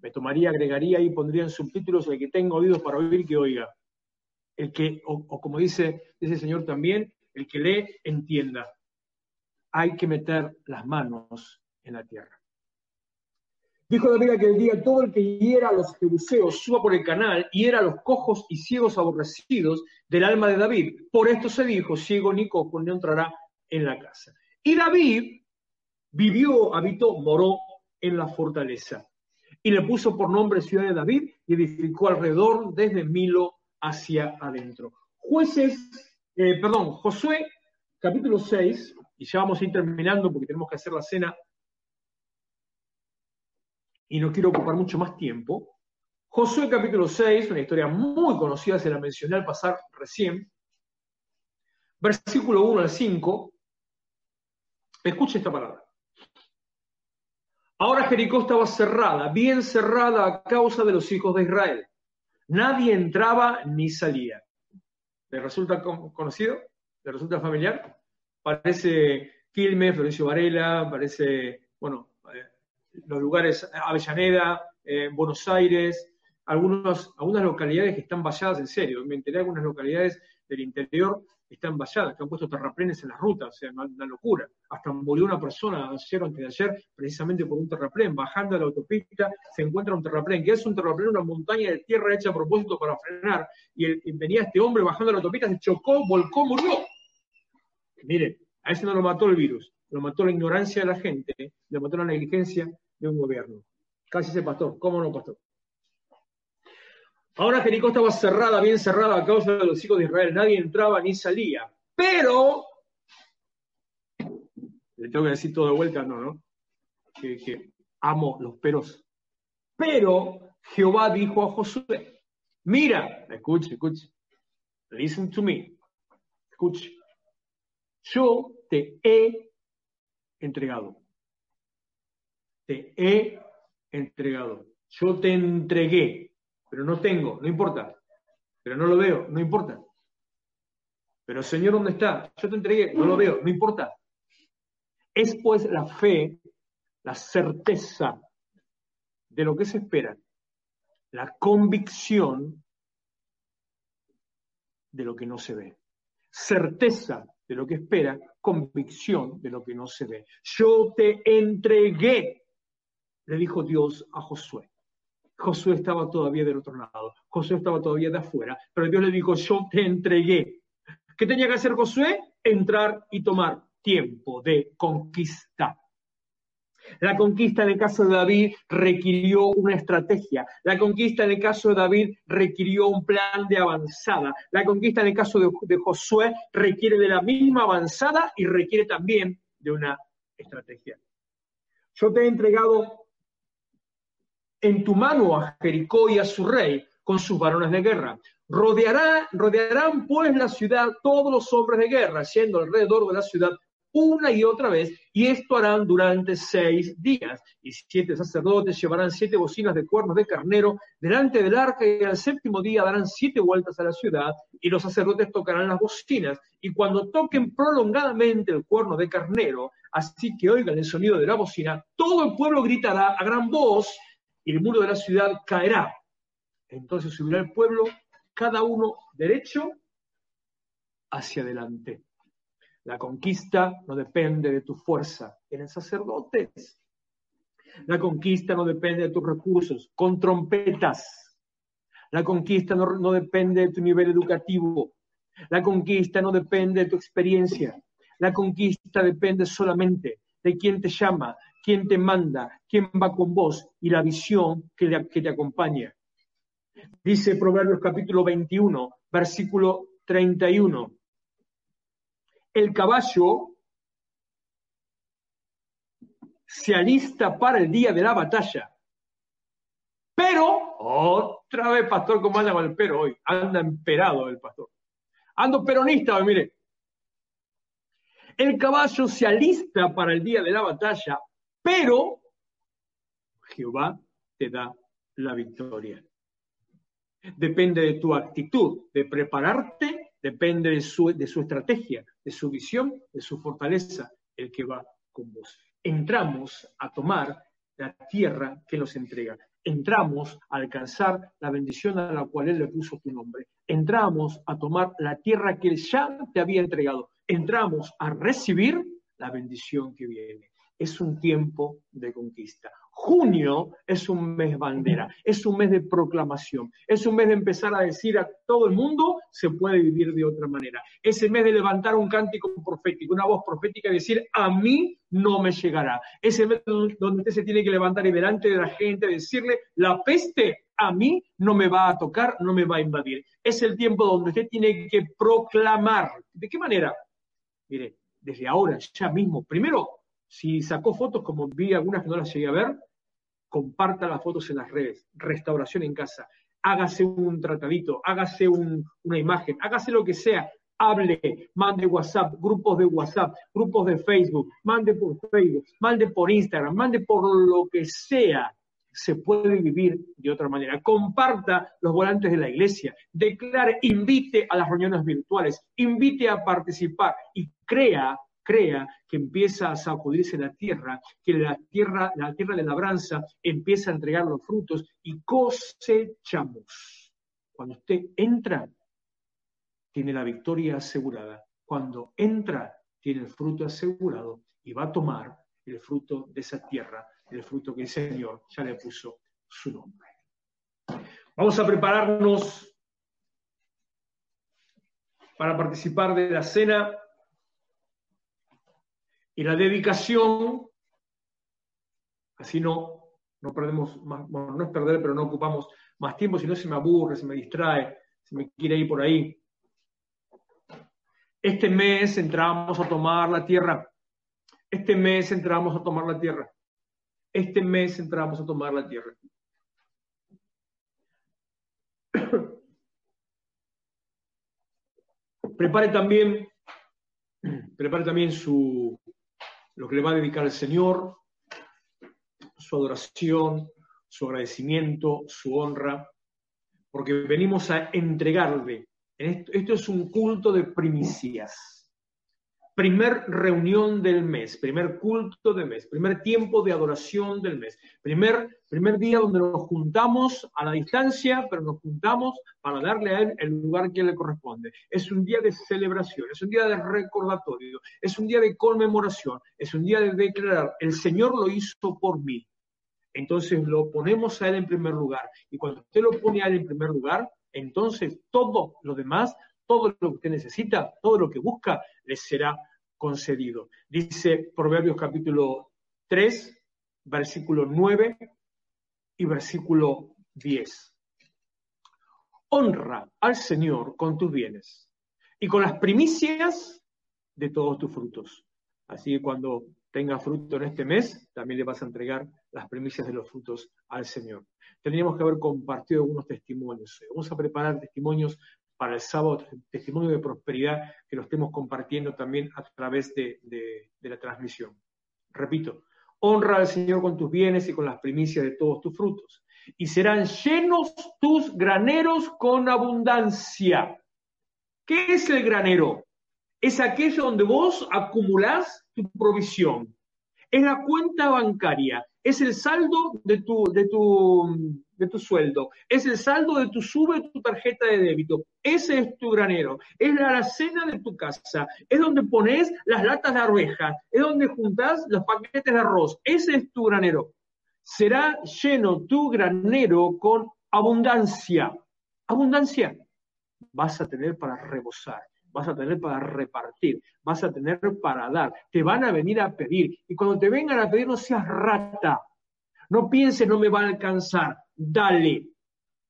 Speaker 2: Me tomaría, agregaría y pondría en subtítulos el que tenga oídos para oír que oiga. El que, o, como dice ese señor también, el que lee, entienda. Hay que meter las manos en la tierra. Dijo David aquel día, todo el que hiera a los jebuseos suba por el canal y era a los cojos y ciegos aborrecidos del alma de David. Por esto se dijo, ciego ni cojo no entrará en la casa. Y David vivió, habitó, moró en la fortaleza. Y le puso por nombre ciudad de David y edificó alrededor desde Milo hacia adentro. Jueces, eh, perdón, Josué, capítulo 6, y ya vamos a ir terminando porque tenemos que hacer la cena y no quiero ocupar mucho más tiempo. Josué capítulo 6, una historia muy conocida, se la mencioné al pasar recién. Versículo 1 al 5, Escuche esta palabra. Ahora Jericó estaba cerrada, bien cerrada a causa de los hijos de Israel. Nadie entraba ni salía. ¿Le resulta conocido? ¿Le resulta familiar? Parece Quilmes, Florencio Varela, parece, bueno, eh, los lugares, Avellaneda, eh, Buenos Aires, algunas localidades que están valladas en serio. Me enteré de algunas localidades del interior están valladas, que han puesto terraplenes en las rutas, o sea, una, locura. Hasta murió una persona ayer o antes de ayer, precisamente por un terraplén. Bajando la autopista se encuentra un terraplén, que es un terraplén, una montaña de tierra hecha a propósito para frenar. Y, venía este hombre bajando la autopista, se chocó, volcó, murió. Mire, a ese no lo mató el virus, lo mató la ignorancia de la gente, lo mató la negligencia de un gobierno. Casi ese pastor, ¿cómo no, pastor? Ahora Jericó estaba cerrada, bien cerrada a causa de los hijos de Israel. Nadie entraba ni salía. Pero, le tengo que decir todo de vuelta, no, ¿no? Que, amo los peros. Pero Jehová dijo a Josué, mira, escuche, escuche, listen to me, escuche, yo te he entregado. Te he entregado. Yo te entregué, pero no tengo, no importa. Pero no lo veo, no importa. Pero Señor, ¿dónde está? Yo te entregué, no lo veo, no importa. Es pues la fe, la certeza de lo que se espera, la convicción de lo que no se ve. Certeza de lo que espera, convicción de lo que no se ve. Yo te entregué, le dijo Dios a Josué. Josué estaba todavía del otro lado, Josué estaba todavía de afuera, pero Dios le dijo, yo te entregué. ¿Qué tenía que hacer Josué? Entrar y tomar tiempo de conquista. La conquista en el caso de David requirió una estrategia. La conquista en el caso de David requirió un plan de avanzada. La conquista en el caso de, Josué requiere de la misma avanzada y requiere también de una estrategia. Yo te he entregado en tu mano a Jericó y a su rey con sus varones de guerra. Rodeará, rodearán pues la ciudad todos los hombres de guerra, siendo alrededor de la ciudad una y otra vez, y esto harán durante seis días. Y siete sacerdotes llevarán siete bocinas de cuernos de carnero delante del arca, y al séptimo día darán siete vueltas a la ciudad, y los sacerdotes tocarán las bocinas. Y cuando toquen prolongadamente el cuerno de carnero, así que oigan el sonido de la bocina, todo el pueblo gritará a gran voz, y el muro de la ciudad caerá. Entonces subirá el pueblo, cada uno derecho hacia adelante. La conquista no depende de tu fuerza, eran sacerdotes. La conquista no depende de tus recursos, con trompetas. La conquista no, no depende de tu nivel educativo. La conquista no depende de tu experiencia. La conquista depende solamente de quién te llama, quién te manda, quién va con vos y la visión que, te acompaña. Dice Proverbios capítulo 21, versículo 31 el caballo se alista para el día de la batalla. Pero, otra vez, pastor, ¿cómo anda el pero hoy? Anda emperado el pastor. Ando peronista hoy, mire. El caballo se alista para el día de la batalla, pero Jehová te da la victoria. Depende de tu actitud, de prepararte depende de su, de su estrategia, de su visión, de su fortaleza, el que va con vos. Entramos a tomar la tierra que nos entrega. Entramos a alcanzar la bendición a la cual Él le puso tu nombre. Entramos a tomar la tierra que Él ya te había entregado. Entramos a recibir la bendición que viene. Es un tiempo de conquista. Junio es un mes bandera, es un mes de proclamación, es un mes de empezar a decir a todo el mundo se puede vivir de otra manera. Es el mes de levantar un cántico profético, una voz profética y decir a mí no me llegará. Es el mes donde usted se tiene que levantar y delante de la gente decirle la peste a mí no me va a tocar, no me va a invadir. Es el tiempo donde usted tiene que proclamar. ¿De qué manera? Mire, desde ahora, ya mismo, primero, si sacó fotos como vi algunas que no las llegué a ver, comparta las fotos en las redes, restauración en casa, hágase un tratadito, hágase una imagen, hágase lo que sea, hable, mande WhatsApp, grupos de WhatsApp, grupos de Facebook, mande por Facebook, mande por Instagram, mande por lo que sea. Se puede vivir de otra manera. Comparta los volantes de la iglesia, declare, invite a las reuniones virtuales, invite a participar. Y crea crea que empieza a sacudirse la tierra, que la tierra, la tierra de labranza empieza a entregar los frutos y cosechamos. Cuando usted entra, tiene la victoria asegurada. Cuando entra, tiene el fruto asegurado y va a tomar el fruto de esa tierra, el fruto que el Señor ya le puso su nombre. Vamos a prepararnos para participar de la cena y la dedicación, así no, no perdemos más, bueno, no es perder, pero no ocupamos más tiempo, si no se me aburre, se me distrae, se me quiere ir por ahí. Este mes entramos a tomar la tierra. Este mes entramos a tomar la tierra. Este mes entramos a tomar la tierra. Prepare también, prepare también su, lo que le va a dedicar al Señor, su adoración, su agradecimiento, su honra, porque venimos a entregarle. Esto, esto es un culto de primicias primer reunión del mes, primer culto del mes, primer tiempo de adoración del mes, primer, primer día donde nos juntamos a la distancia, pero nos juntamos para darle a Él el lugar que le corresponde. Es un día de celebración, es un día de recordatorio, es un día de conmemoración, es un día de declarar, el Señor lo hizo por mí. Entonces lo ponemos a Él en primer lugar. Y cuando usted lo pone a Él en primer lugar, entonces todo lo demás todo lo que usted necesita, todo lo que busca, le será concedido. Dice Proverbios capítulo 3, versículo 9 y versículo 10. Honra al Señor con tus bienes y con las primicias de todos tus frutos. Así que cuando tenga fruto en este mes, también le vas a entregar las primicias de los frutos al Señor. Tendríamos que haber compartido algunos testimonios. Vamos a preparar testimonios para el sábado, testimonio de prosperidad que lo estemos compartiendo también a través de, la transmisión. Repito, honra al Señor con tus bienes y con las primicias de todos tus frutos, y serán llenos tus graneros con abundancia. ¿Qué es el granero? Es aquello donde vos acumulás tu provisión. Es la cuenta bancaria, es el saldo de tu, de tu, de tu sueldo, es el saldo de tu sube tu tarjeta de débito. Ese es tu granero, es la alacena de tu casa, es donde pones las latas de arvejas, es donde juntas los paquetes de arroz. Ese es tu granero. Será lleno tu granero con abundancia. Abundancia vas a tener para rebosar vas a tener para repartir, vas a tener para dar, te van a venir a pedir. Y cuando te vengan a pedir, no seas rata, no pienses, no me va a alcanzar, dale,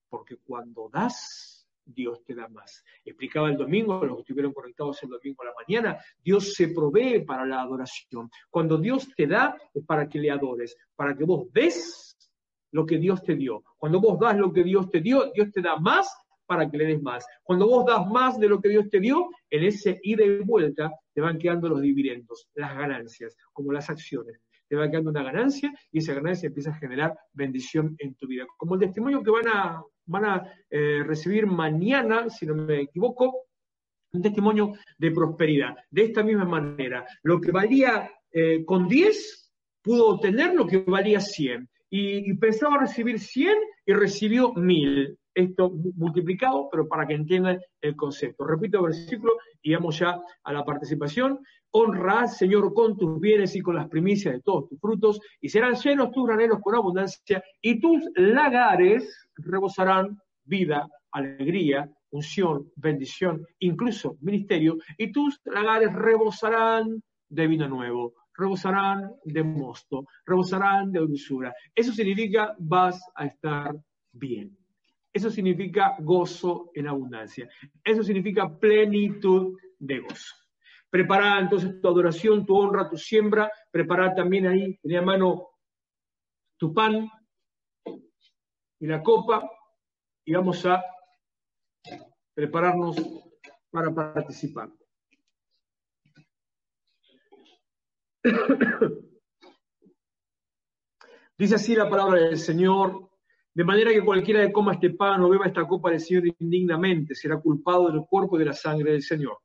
Speaker 2: porque cuando das, Dios te da más. Explicaba el domingo, los que estuvieron conectados el domingo a la mañana, Dios se provee para la adoración. Cuando Dios te da, es para que le adores, para que vos des lo que Dios te dio. Cuando vos das lo que Dios te dio, Dios te da más para que le des más. Cuando vos das más de lo que Dios te dio, en ese ida y vuelta te van quedando los dividendos, las ganancias, como las acciones. Te va quedando una ganancia y esa ganancia empieza a generar bendición en tu vida. Como el testimonio que van a, van a eh, recibir mañana, si no me equivoco, un testimonio de prosperidad. De esta misma manera, lo que valía eh, con 10 pudo obtener lo que valía 100. Y, y, pensaba recibir 100 y recibió 1000 esto multiplicado, pero para que entiendan el concepto. Repito el versículo y vamos ya a la participación. Honra, Señor, con tus bienes y con las primicias de todos tus frutos, y serán llenos tus graneros con abundancia, y tus lagares rebosarán vida, alegría, unción, bendición, incluso ministerio, y tus lagares rebosarán de vino nuevo, rebosarán de mosto, rebosarán de dulzura. Eso significa vas a estar bien. Eso significa gozo en abundancia. Eso significa plenitud de gozo. Prepara entonces tu adoración, tu honra, tu siembra. Prepara también ahí, en la mano, tu pan y la copa. Y vamos a prepararnos para participar. Dice así la palabra del Señor de manera que cualquiera que coma este pan o beba esta copa del Señor indignamente será culpado del cuerpo y de la sangre del Señor.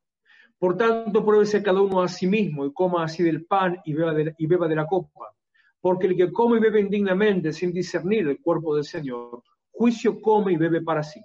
Speaker 2: Por tanto, pruébese cada uno a sí mismo y coma así del pan y beba de, la copa. Porque el que come y bebe indignamente sin discernir el cuerpo del Señor, juicio come y bebe para sí.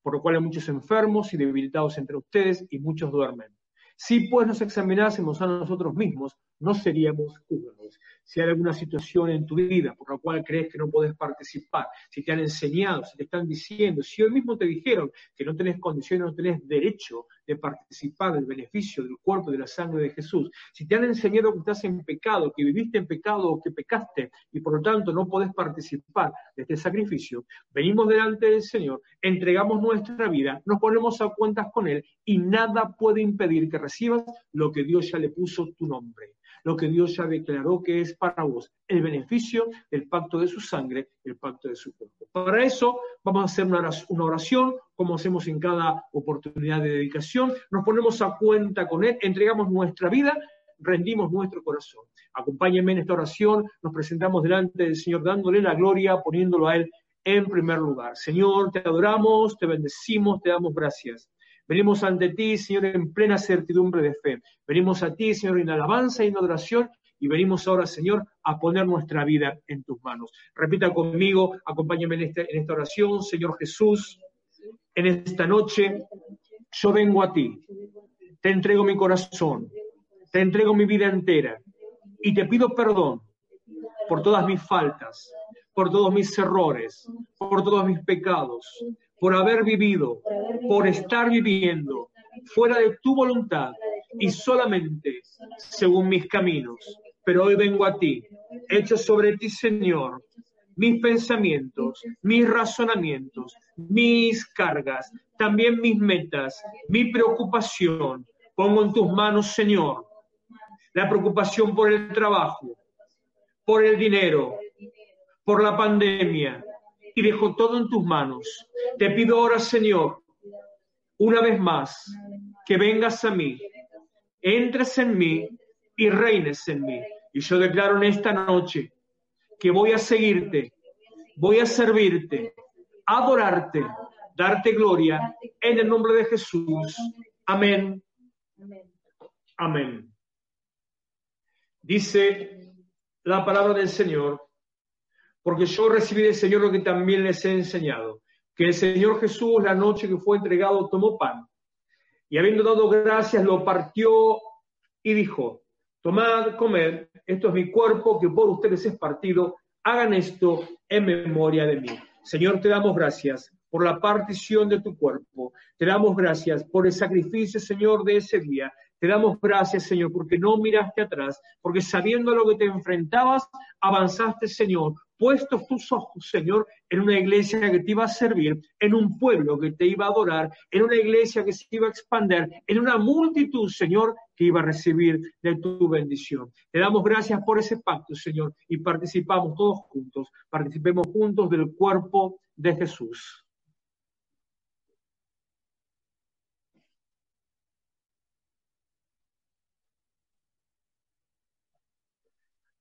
Speaker 2: Por lo cual hay muchos enfermos y debilitados entre ustedes y muchos duermen. Si pues nos examinásemos a nosotros mismos, no seríamos juzgados si hay alguna situación en tu vida por la cual crees que no puedes participar, si te han enseñado, si te están diciendo, si hoy mismo te dijeron que no tenés condiciones, no tenés derecho de participar del beneficio del cuerpo y de la sangre de Jesús, si te han enseñado que estás en pecado, que viviste en pecado o que pecaste y por lo tanto no podés participar de este sacrificio, venimos delante del Señor, entregamos nuestra vida, nos ponemos a cuentas con Él y nada puede impedir que recibas lo que Dios ya le puso tu nombre lo que Dios ya declaró que es para vos, el beneficio del pacto de su sangre, el pacto de su cuerpo. Para eso vamos a hacer una oración, como hacemos en cada oportunidad de dedicación, nos ponemos a cuenta con Él, entregamos nuestra vida, rendimos nuestro corazón. Acompáñenme en esta oración, nos presentamos delante del Señor dándole la gloria, poniéndolo a Él en primer lugar. Señor, te adoramos, te bendecimos, te damos gracias. Venimos ante ti, Señor, en plena certidumbre de fe. Venimos a ti, Señor, en alabanza y en adoración. Y venimos ahora, Señor, a poner nuestra vida en tus manos. Repita conmigo, acompáñame en, este, en esta oración, Señor Jesús. En esta noche yo vengo a ti. Te entrego mi corazón. Te entrego mi vida entera. Y te pido perdón por todas mis faltas, por todos mis errores, por todos mis pecados, por haber vivido, por estar viviendo fuera de tu voluntad y solamente según mis caminos. Pero hoy vengo a ti, hecho sobre ti, Señor, mis pensamientos, mis razonamientos, mis cargas, también mis metas, mi preocupación. Pongo en tus manos, Señor, la preocupación por el trabajo, por el dinero, por la pandemia, y dejo todo en tus manos. Te pido ahora, Señor, una vez más, que vengas a mí, entres en mí y reines en mí. Y yo declaro en esta noche que voy a seguirte, voy a servirte, adorarte, darte gloria en el nombre de Jesús. Amén. Amén. Dice la palabra del Señor porque yo recibí del Señor lo que también les he enseñado, que el Señor Jesús la noche que fue entregado tomó pan y habiendo dado gracias lo partió y dijo, tomad, comed, esto es mi cuerpo que por ustedes es partido, hagan esto en memoria de mí. Señor, te damos gracias por la partición de tu cuerpo. Te damos gracias por el sacrificio, Señor, de ese día. Te damos gracias, Señor, porque no miraste atrás, porque sabiendo a lo que te enfrentabas, avanzaste, Señor, puestos tus ojos, Señor, en una iglesia que te iba a servir, en un pueblo que te iba a adorar, en una iglesia que se iba a expander, en una multitud, Señor, que iba a recibir de tu bendición. Te damos gracias por ese pacto, Señor, y participamos todos juntos, participemos juntos del cuerpo de Jesús.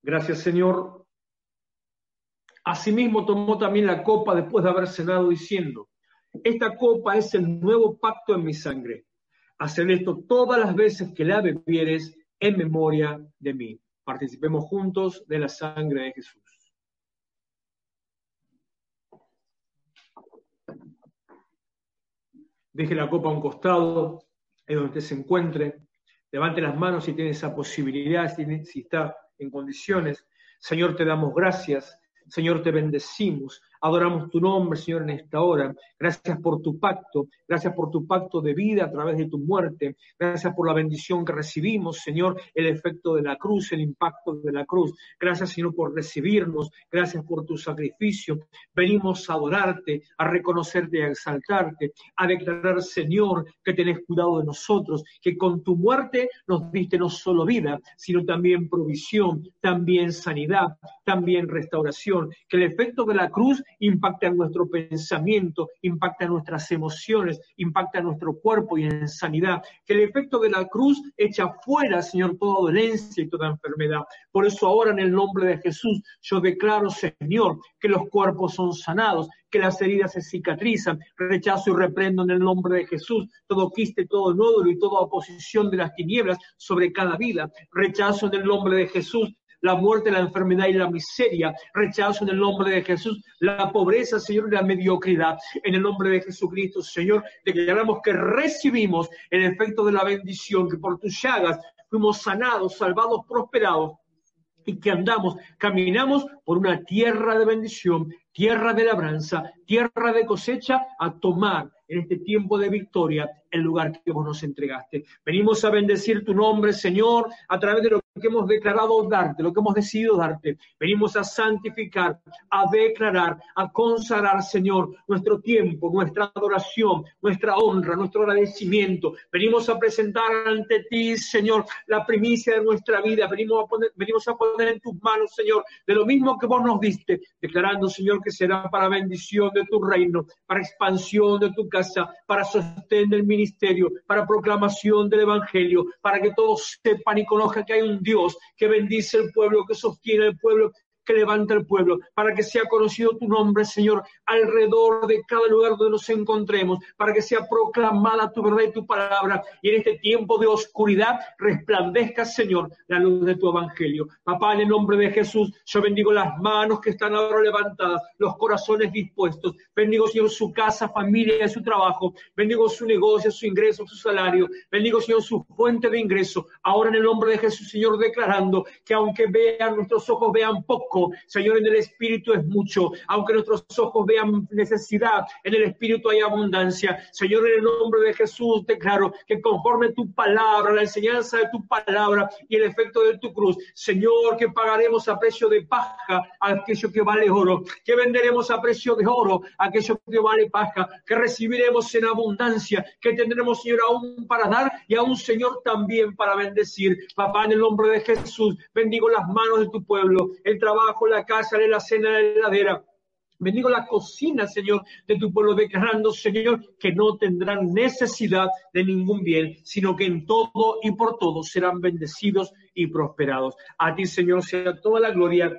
Speaker 2: Gracias, Señor, Asimismo tomó también la copa después de haber cenado diciendo, esta copa es el nuevo pacto en mi sangre. Haced esto todas las veces que la bebieres en memoria de mí. Participemos juntos de la sangre de Jesús. Deje la copa a un costado, en donde usted se encuentre. Levante las manos si tiene esa posibilidad, si está en condiciones. Señor, te damos gracias Señor, te bendecimos. Adoramos tu nombre, Señor, en esta hora. Gracias por tu pacto. Gracias por tu pacto de vida a través de tu muerte. Gracias por la bendición que recibimos, Señor, el efecto de la cruz, el impacto de la cruz. Gracias, Señor, por recibirnos. Gracias por tu sacrificio. Venimos a adorarte, a reconocerte a exaltarte, a declarar, Señor, que tenés cuidado de nosotros, que con tu muerte nos diste no solo vida, sino también provisión, también sanidad, también restauración. Que el efecto de la cruz impacta en nuestro pensamiento, impacta en nuestras emociones, impacta en nuestro cuerpo y en sanidad. Que el efecto de la cruz echa fuera, Señor, toda dolencia y toda enfermedad. Por eso ahora en el nombre de Jesús yo declaro, Señor, que los cuerpos son sanados, que las heridas se cicatrizan. Rechazo y reprendo en el nombre de Jesús todo quiste, todo nódulo y toda oposición de las tinieblas sobre cada vida. Rechazo en el nombre de Jesús la muerte, la enfermedad y la miseria. Rechazo en el nombre de Jesús la pobreza, Señor, y la mediocridad. En el nombre de Jesucristo, Señor, declaramos que recibimos el efecto de la bendición, que por tus llagas fuimos sanados, salvados, prosperados y que andamos, caminamos por una tierra de bendición, tierra de labranza, tierra de cosecha, a tomar en este tiempo de victoria el lugar que vos nos entregaste. Venimos a bendecir tu nombre, Señor, a través de lo que hemos declarado darte, lo que hemos decidido darte. Venimos a santificar, a declarar, a consagrar, Señor, nuestro tiempo, nuestra adoración, nuestra honra, nuestro agradecimiento. Venimos a presentar ante ti, Señor, la primicia de nuestra vida. Venimos a poner, venimos a poner en tus manos, Señor, de lo mismo que vos nos diste, declarando, Señor, que será para bendición de tu reino, para expansión de tu casa, para sostén del ministerio ministerio, para proclamación del Evangelio, para que todos sepan y conozcan que hay un Dios que bendice el pueblo, que sostiene el pueblo, que levanta el pueblo, para que sea conocido tu nombre, Señor, alrededor de cada lugar donde nos encontremos, para que sea proclamada tu verdad y tu palabra, y en este tiempo de oscuridad resplandezca, Señor, la luz de tu evangelio. Papá, en el nombre de Jesús, yo bendigo las manos que están ahora levantadas, los corazones dispuestos, bendigo, Señor, su casa, familia, su trabajo, bendigo su negocio, su ingreso, su salario, bendigo, Señor, su fuente de ingreso, ahora en el nombre de Jesús, Señor, declarando que aunque vean, nuestros ojos vean poco, Señor, en el Espíritu es mucho. Aunque nuestros ojos vean necesidad, en el Espíritu hay abundancia. Señor, en el nombre de Jesús declaro que conforme tu palabra, la enseñanza de tu palabra y el efecto de tu cruz, Señor, que pagaremos a precio de paja aquello que vale oro, que venderemos a precio de oro aquello que vale paja, que recibiremos en abundancia, que tendremos, Señor, aún para dar y aún, Señor, también para bendecir. Papá, en el nombre de Jesús, bendigo las manos de tu pueblo, el trabajo la casa, de la cena, la heladera. Bendigo la cocina, Señor, de tu pueblo, declarando, Señor, que no tendrán necesidad de ningún bien, sino que en todo y por todo serán bendecidos y prosperados. A ti, Señor, sea toda la gloria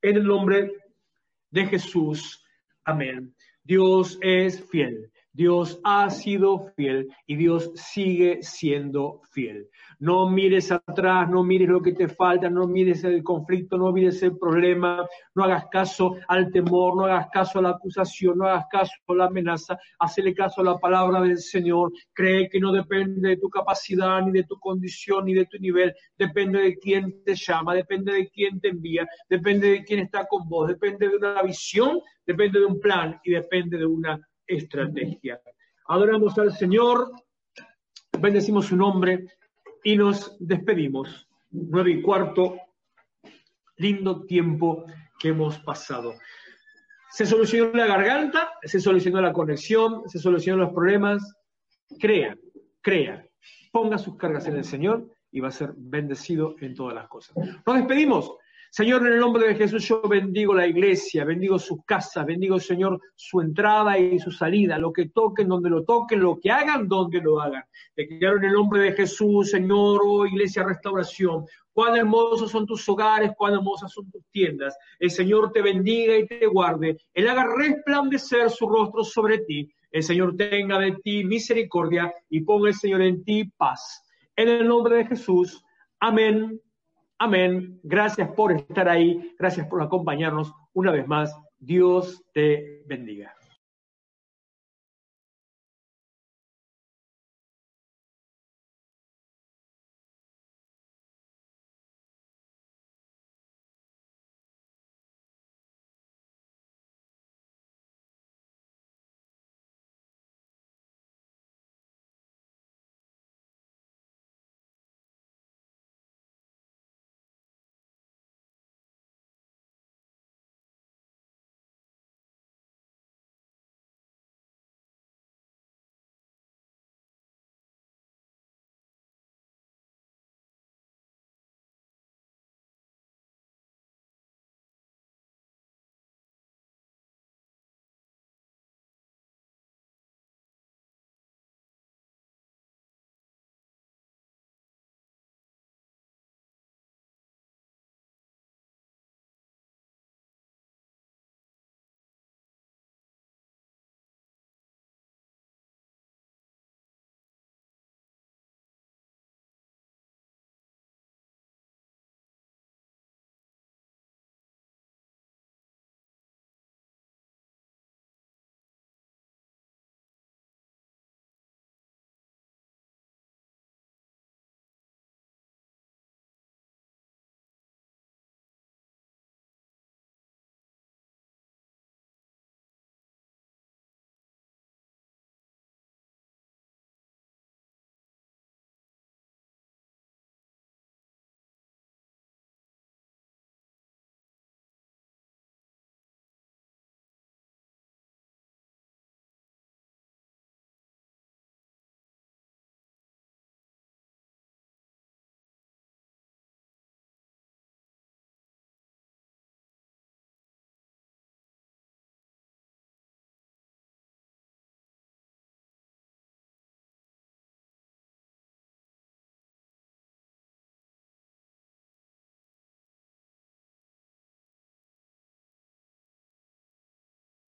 Speaker 2: en el nombre de Jesús. Amén. Dios es fiel. Dios ha sido fiel y Dios sigue siendo fiel. No mires atrás, no mires lo que te falta, no mires el conflicto, no mires el problema, no hagas caso al temor, no hagas caso a la acusación, no hagas caso a la amenaza, hazle caso a la palabra del Señor. Cree que no depende de tu capacidad, ni de tu condición, ni de tu nivel, depende de quién te llama, depende de quién te envía, depende de quién está con vos, depende de una visión, depende de un plan y depende de una estrategia. Adoramos al Señor, bendecimos su nombre y nos despedimos. Nueve y cuarto, lindo tiempo que hemos pasado. Se solucionó la garganta, se solucionó la conexión, se solucionó los problemas. Crea, crea, ponga sus cargas en el Señor y va a ser bendecido en todas las cosas. Nos despedimos. Señor, en el nombre de Jesús yo bendigo la iglesia, bendigo sus casas, bendigo, Señor, su entrada y su salida, lo que toquen, donde lo toquen, lo que hagan, donde lo hagan. Quiero en el nombre de Jesús, Señor, oh iglesia restauración. Cuán hermosos son tus hogares, cuán hermosas son tus tiendas. El Señor te bendiga y te guarde. Él haga resplandecer su rostro sobre ti. El Señor tenga de ti misericordia y ponga el Señor en ti paz. En el nombre de Jesús. Amén Amén. Gracias por estar ahí. Gracias por acompañarnos una vez más. Dios te bendiga.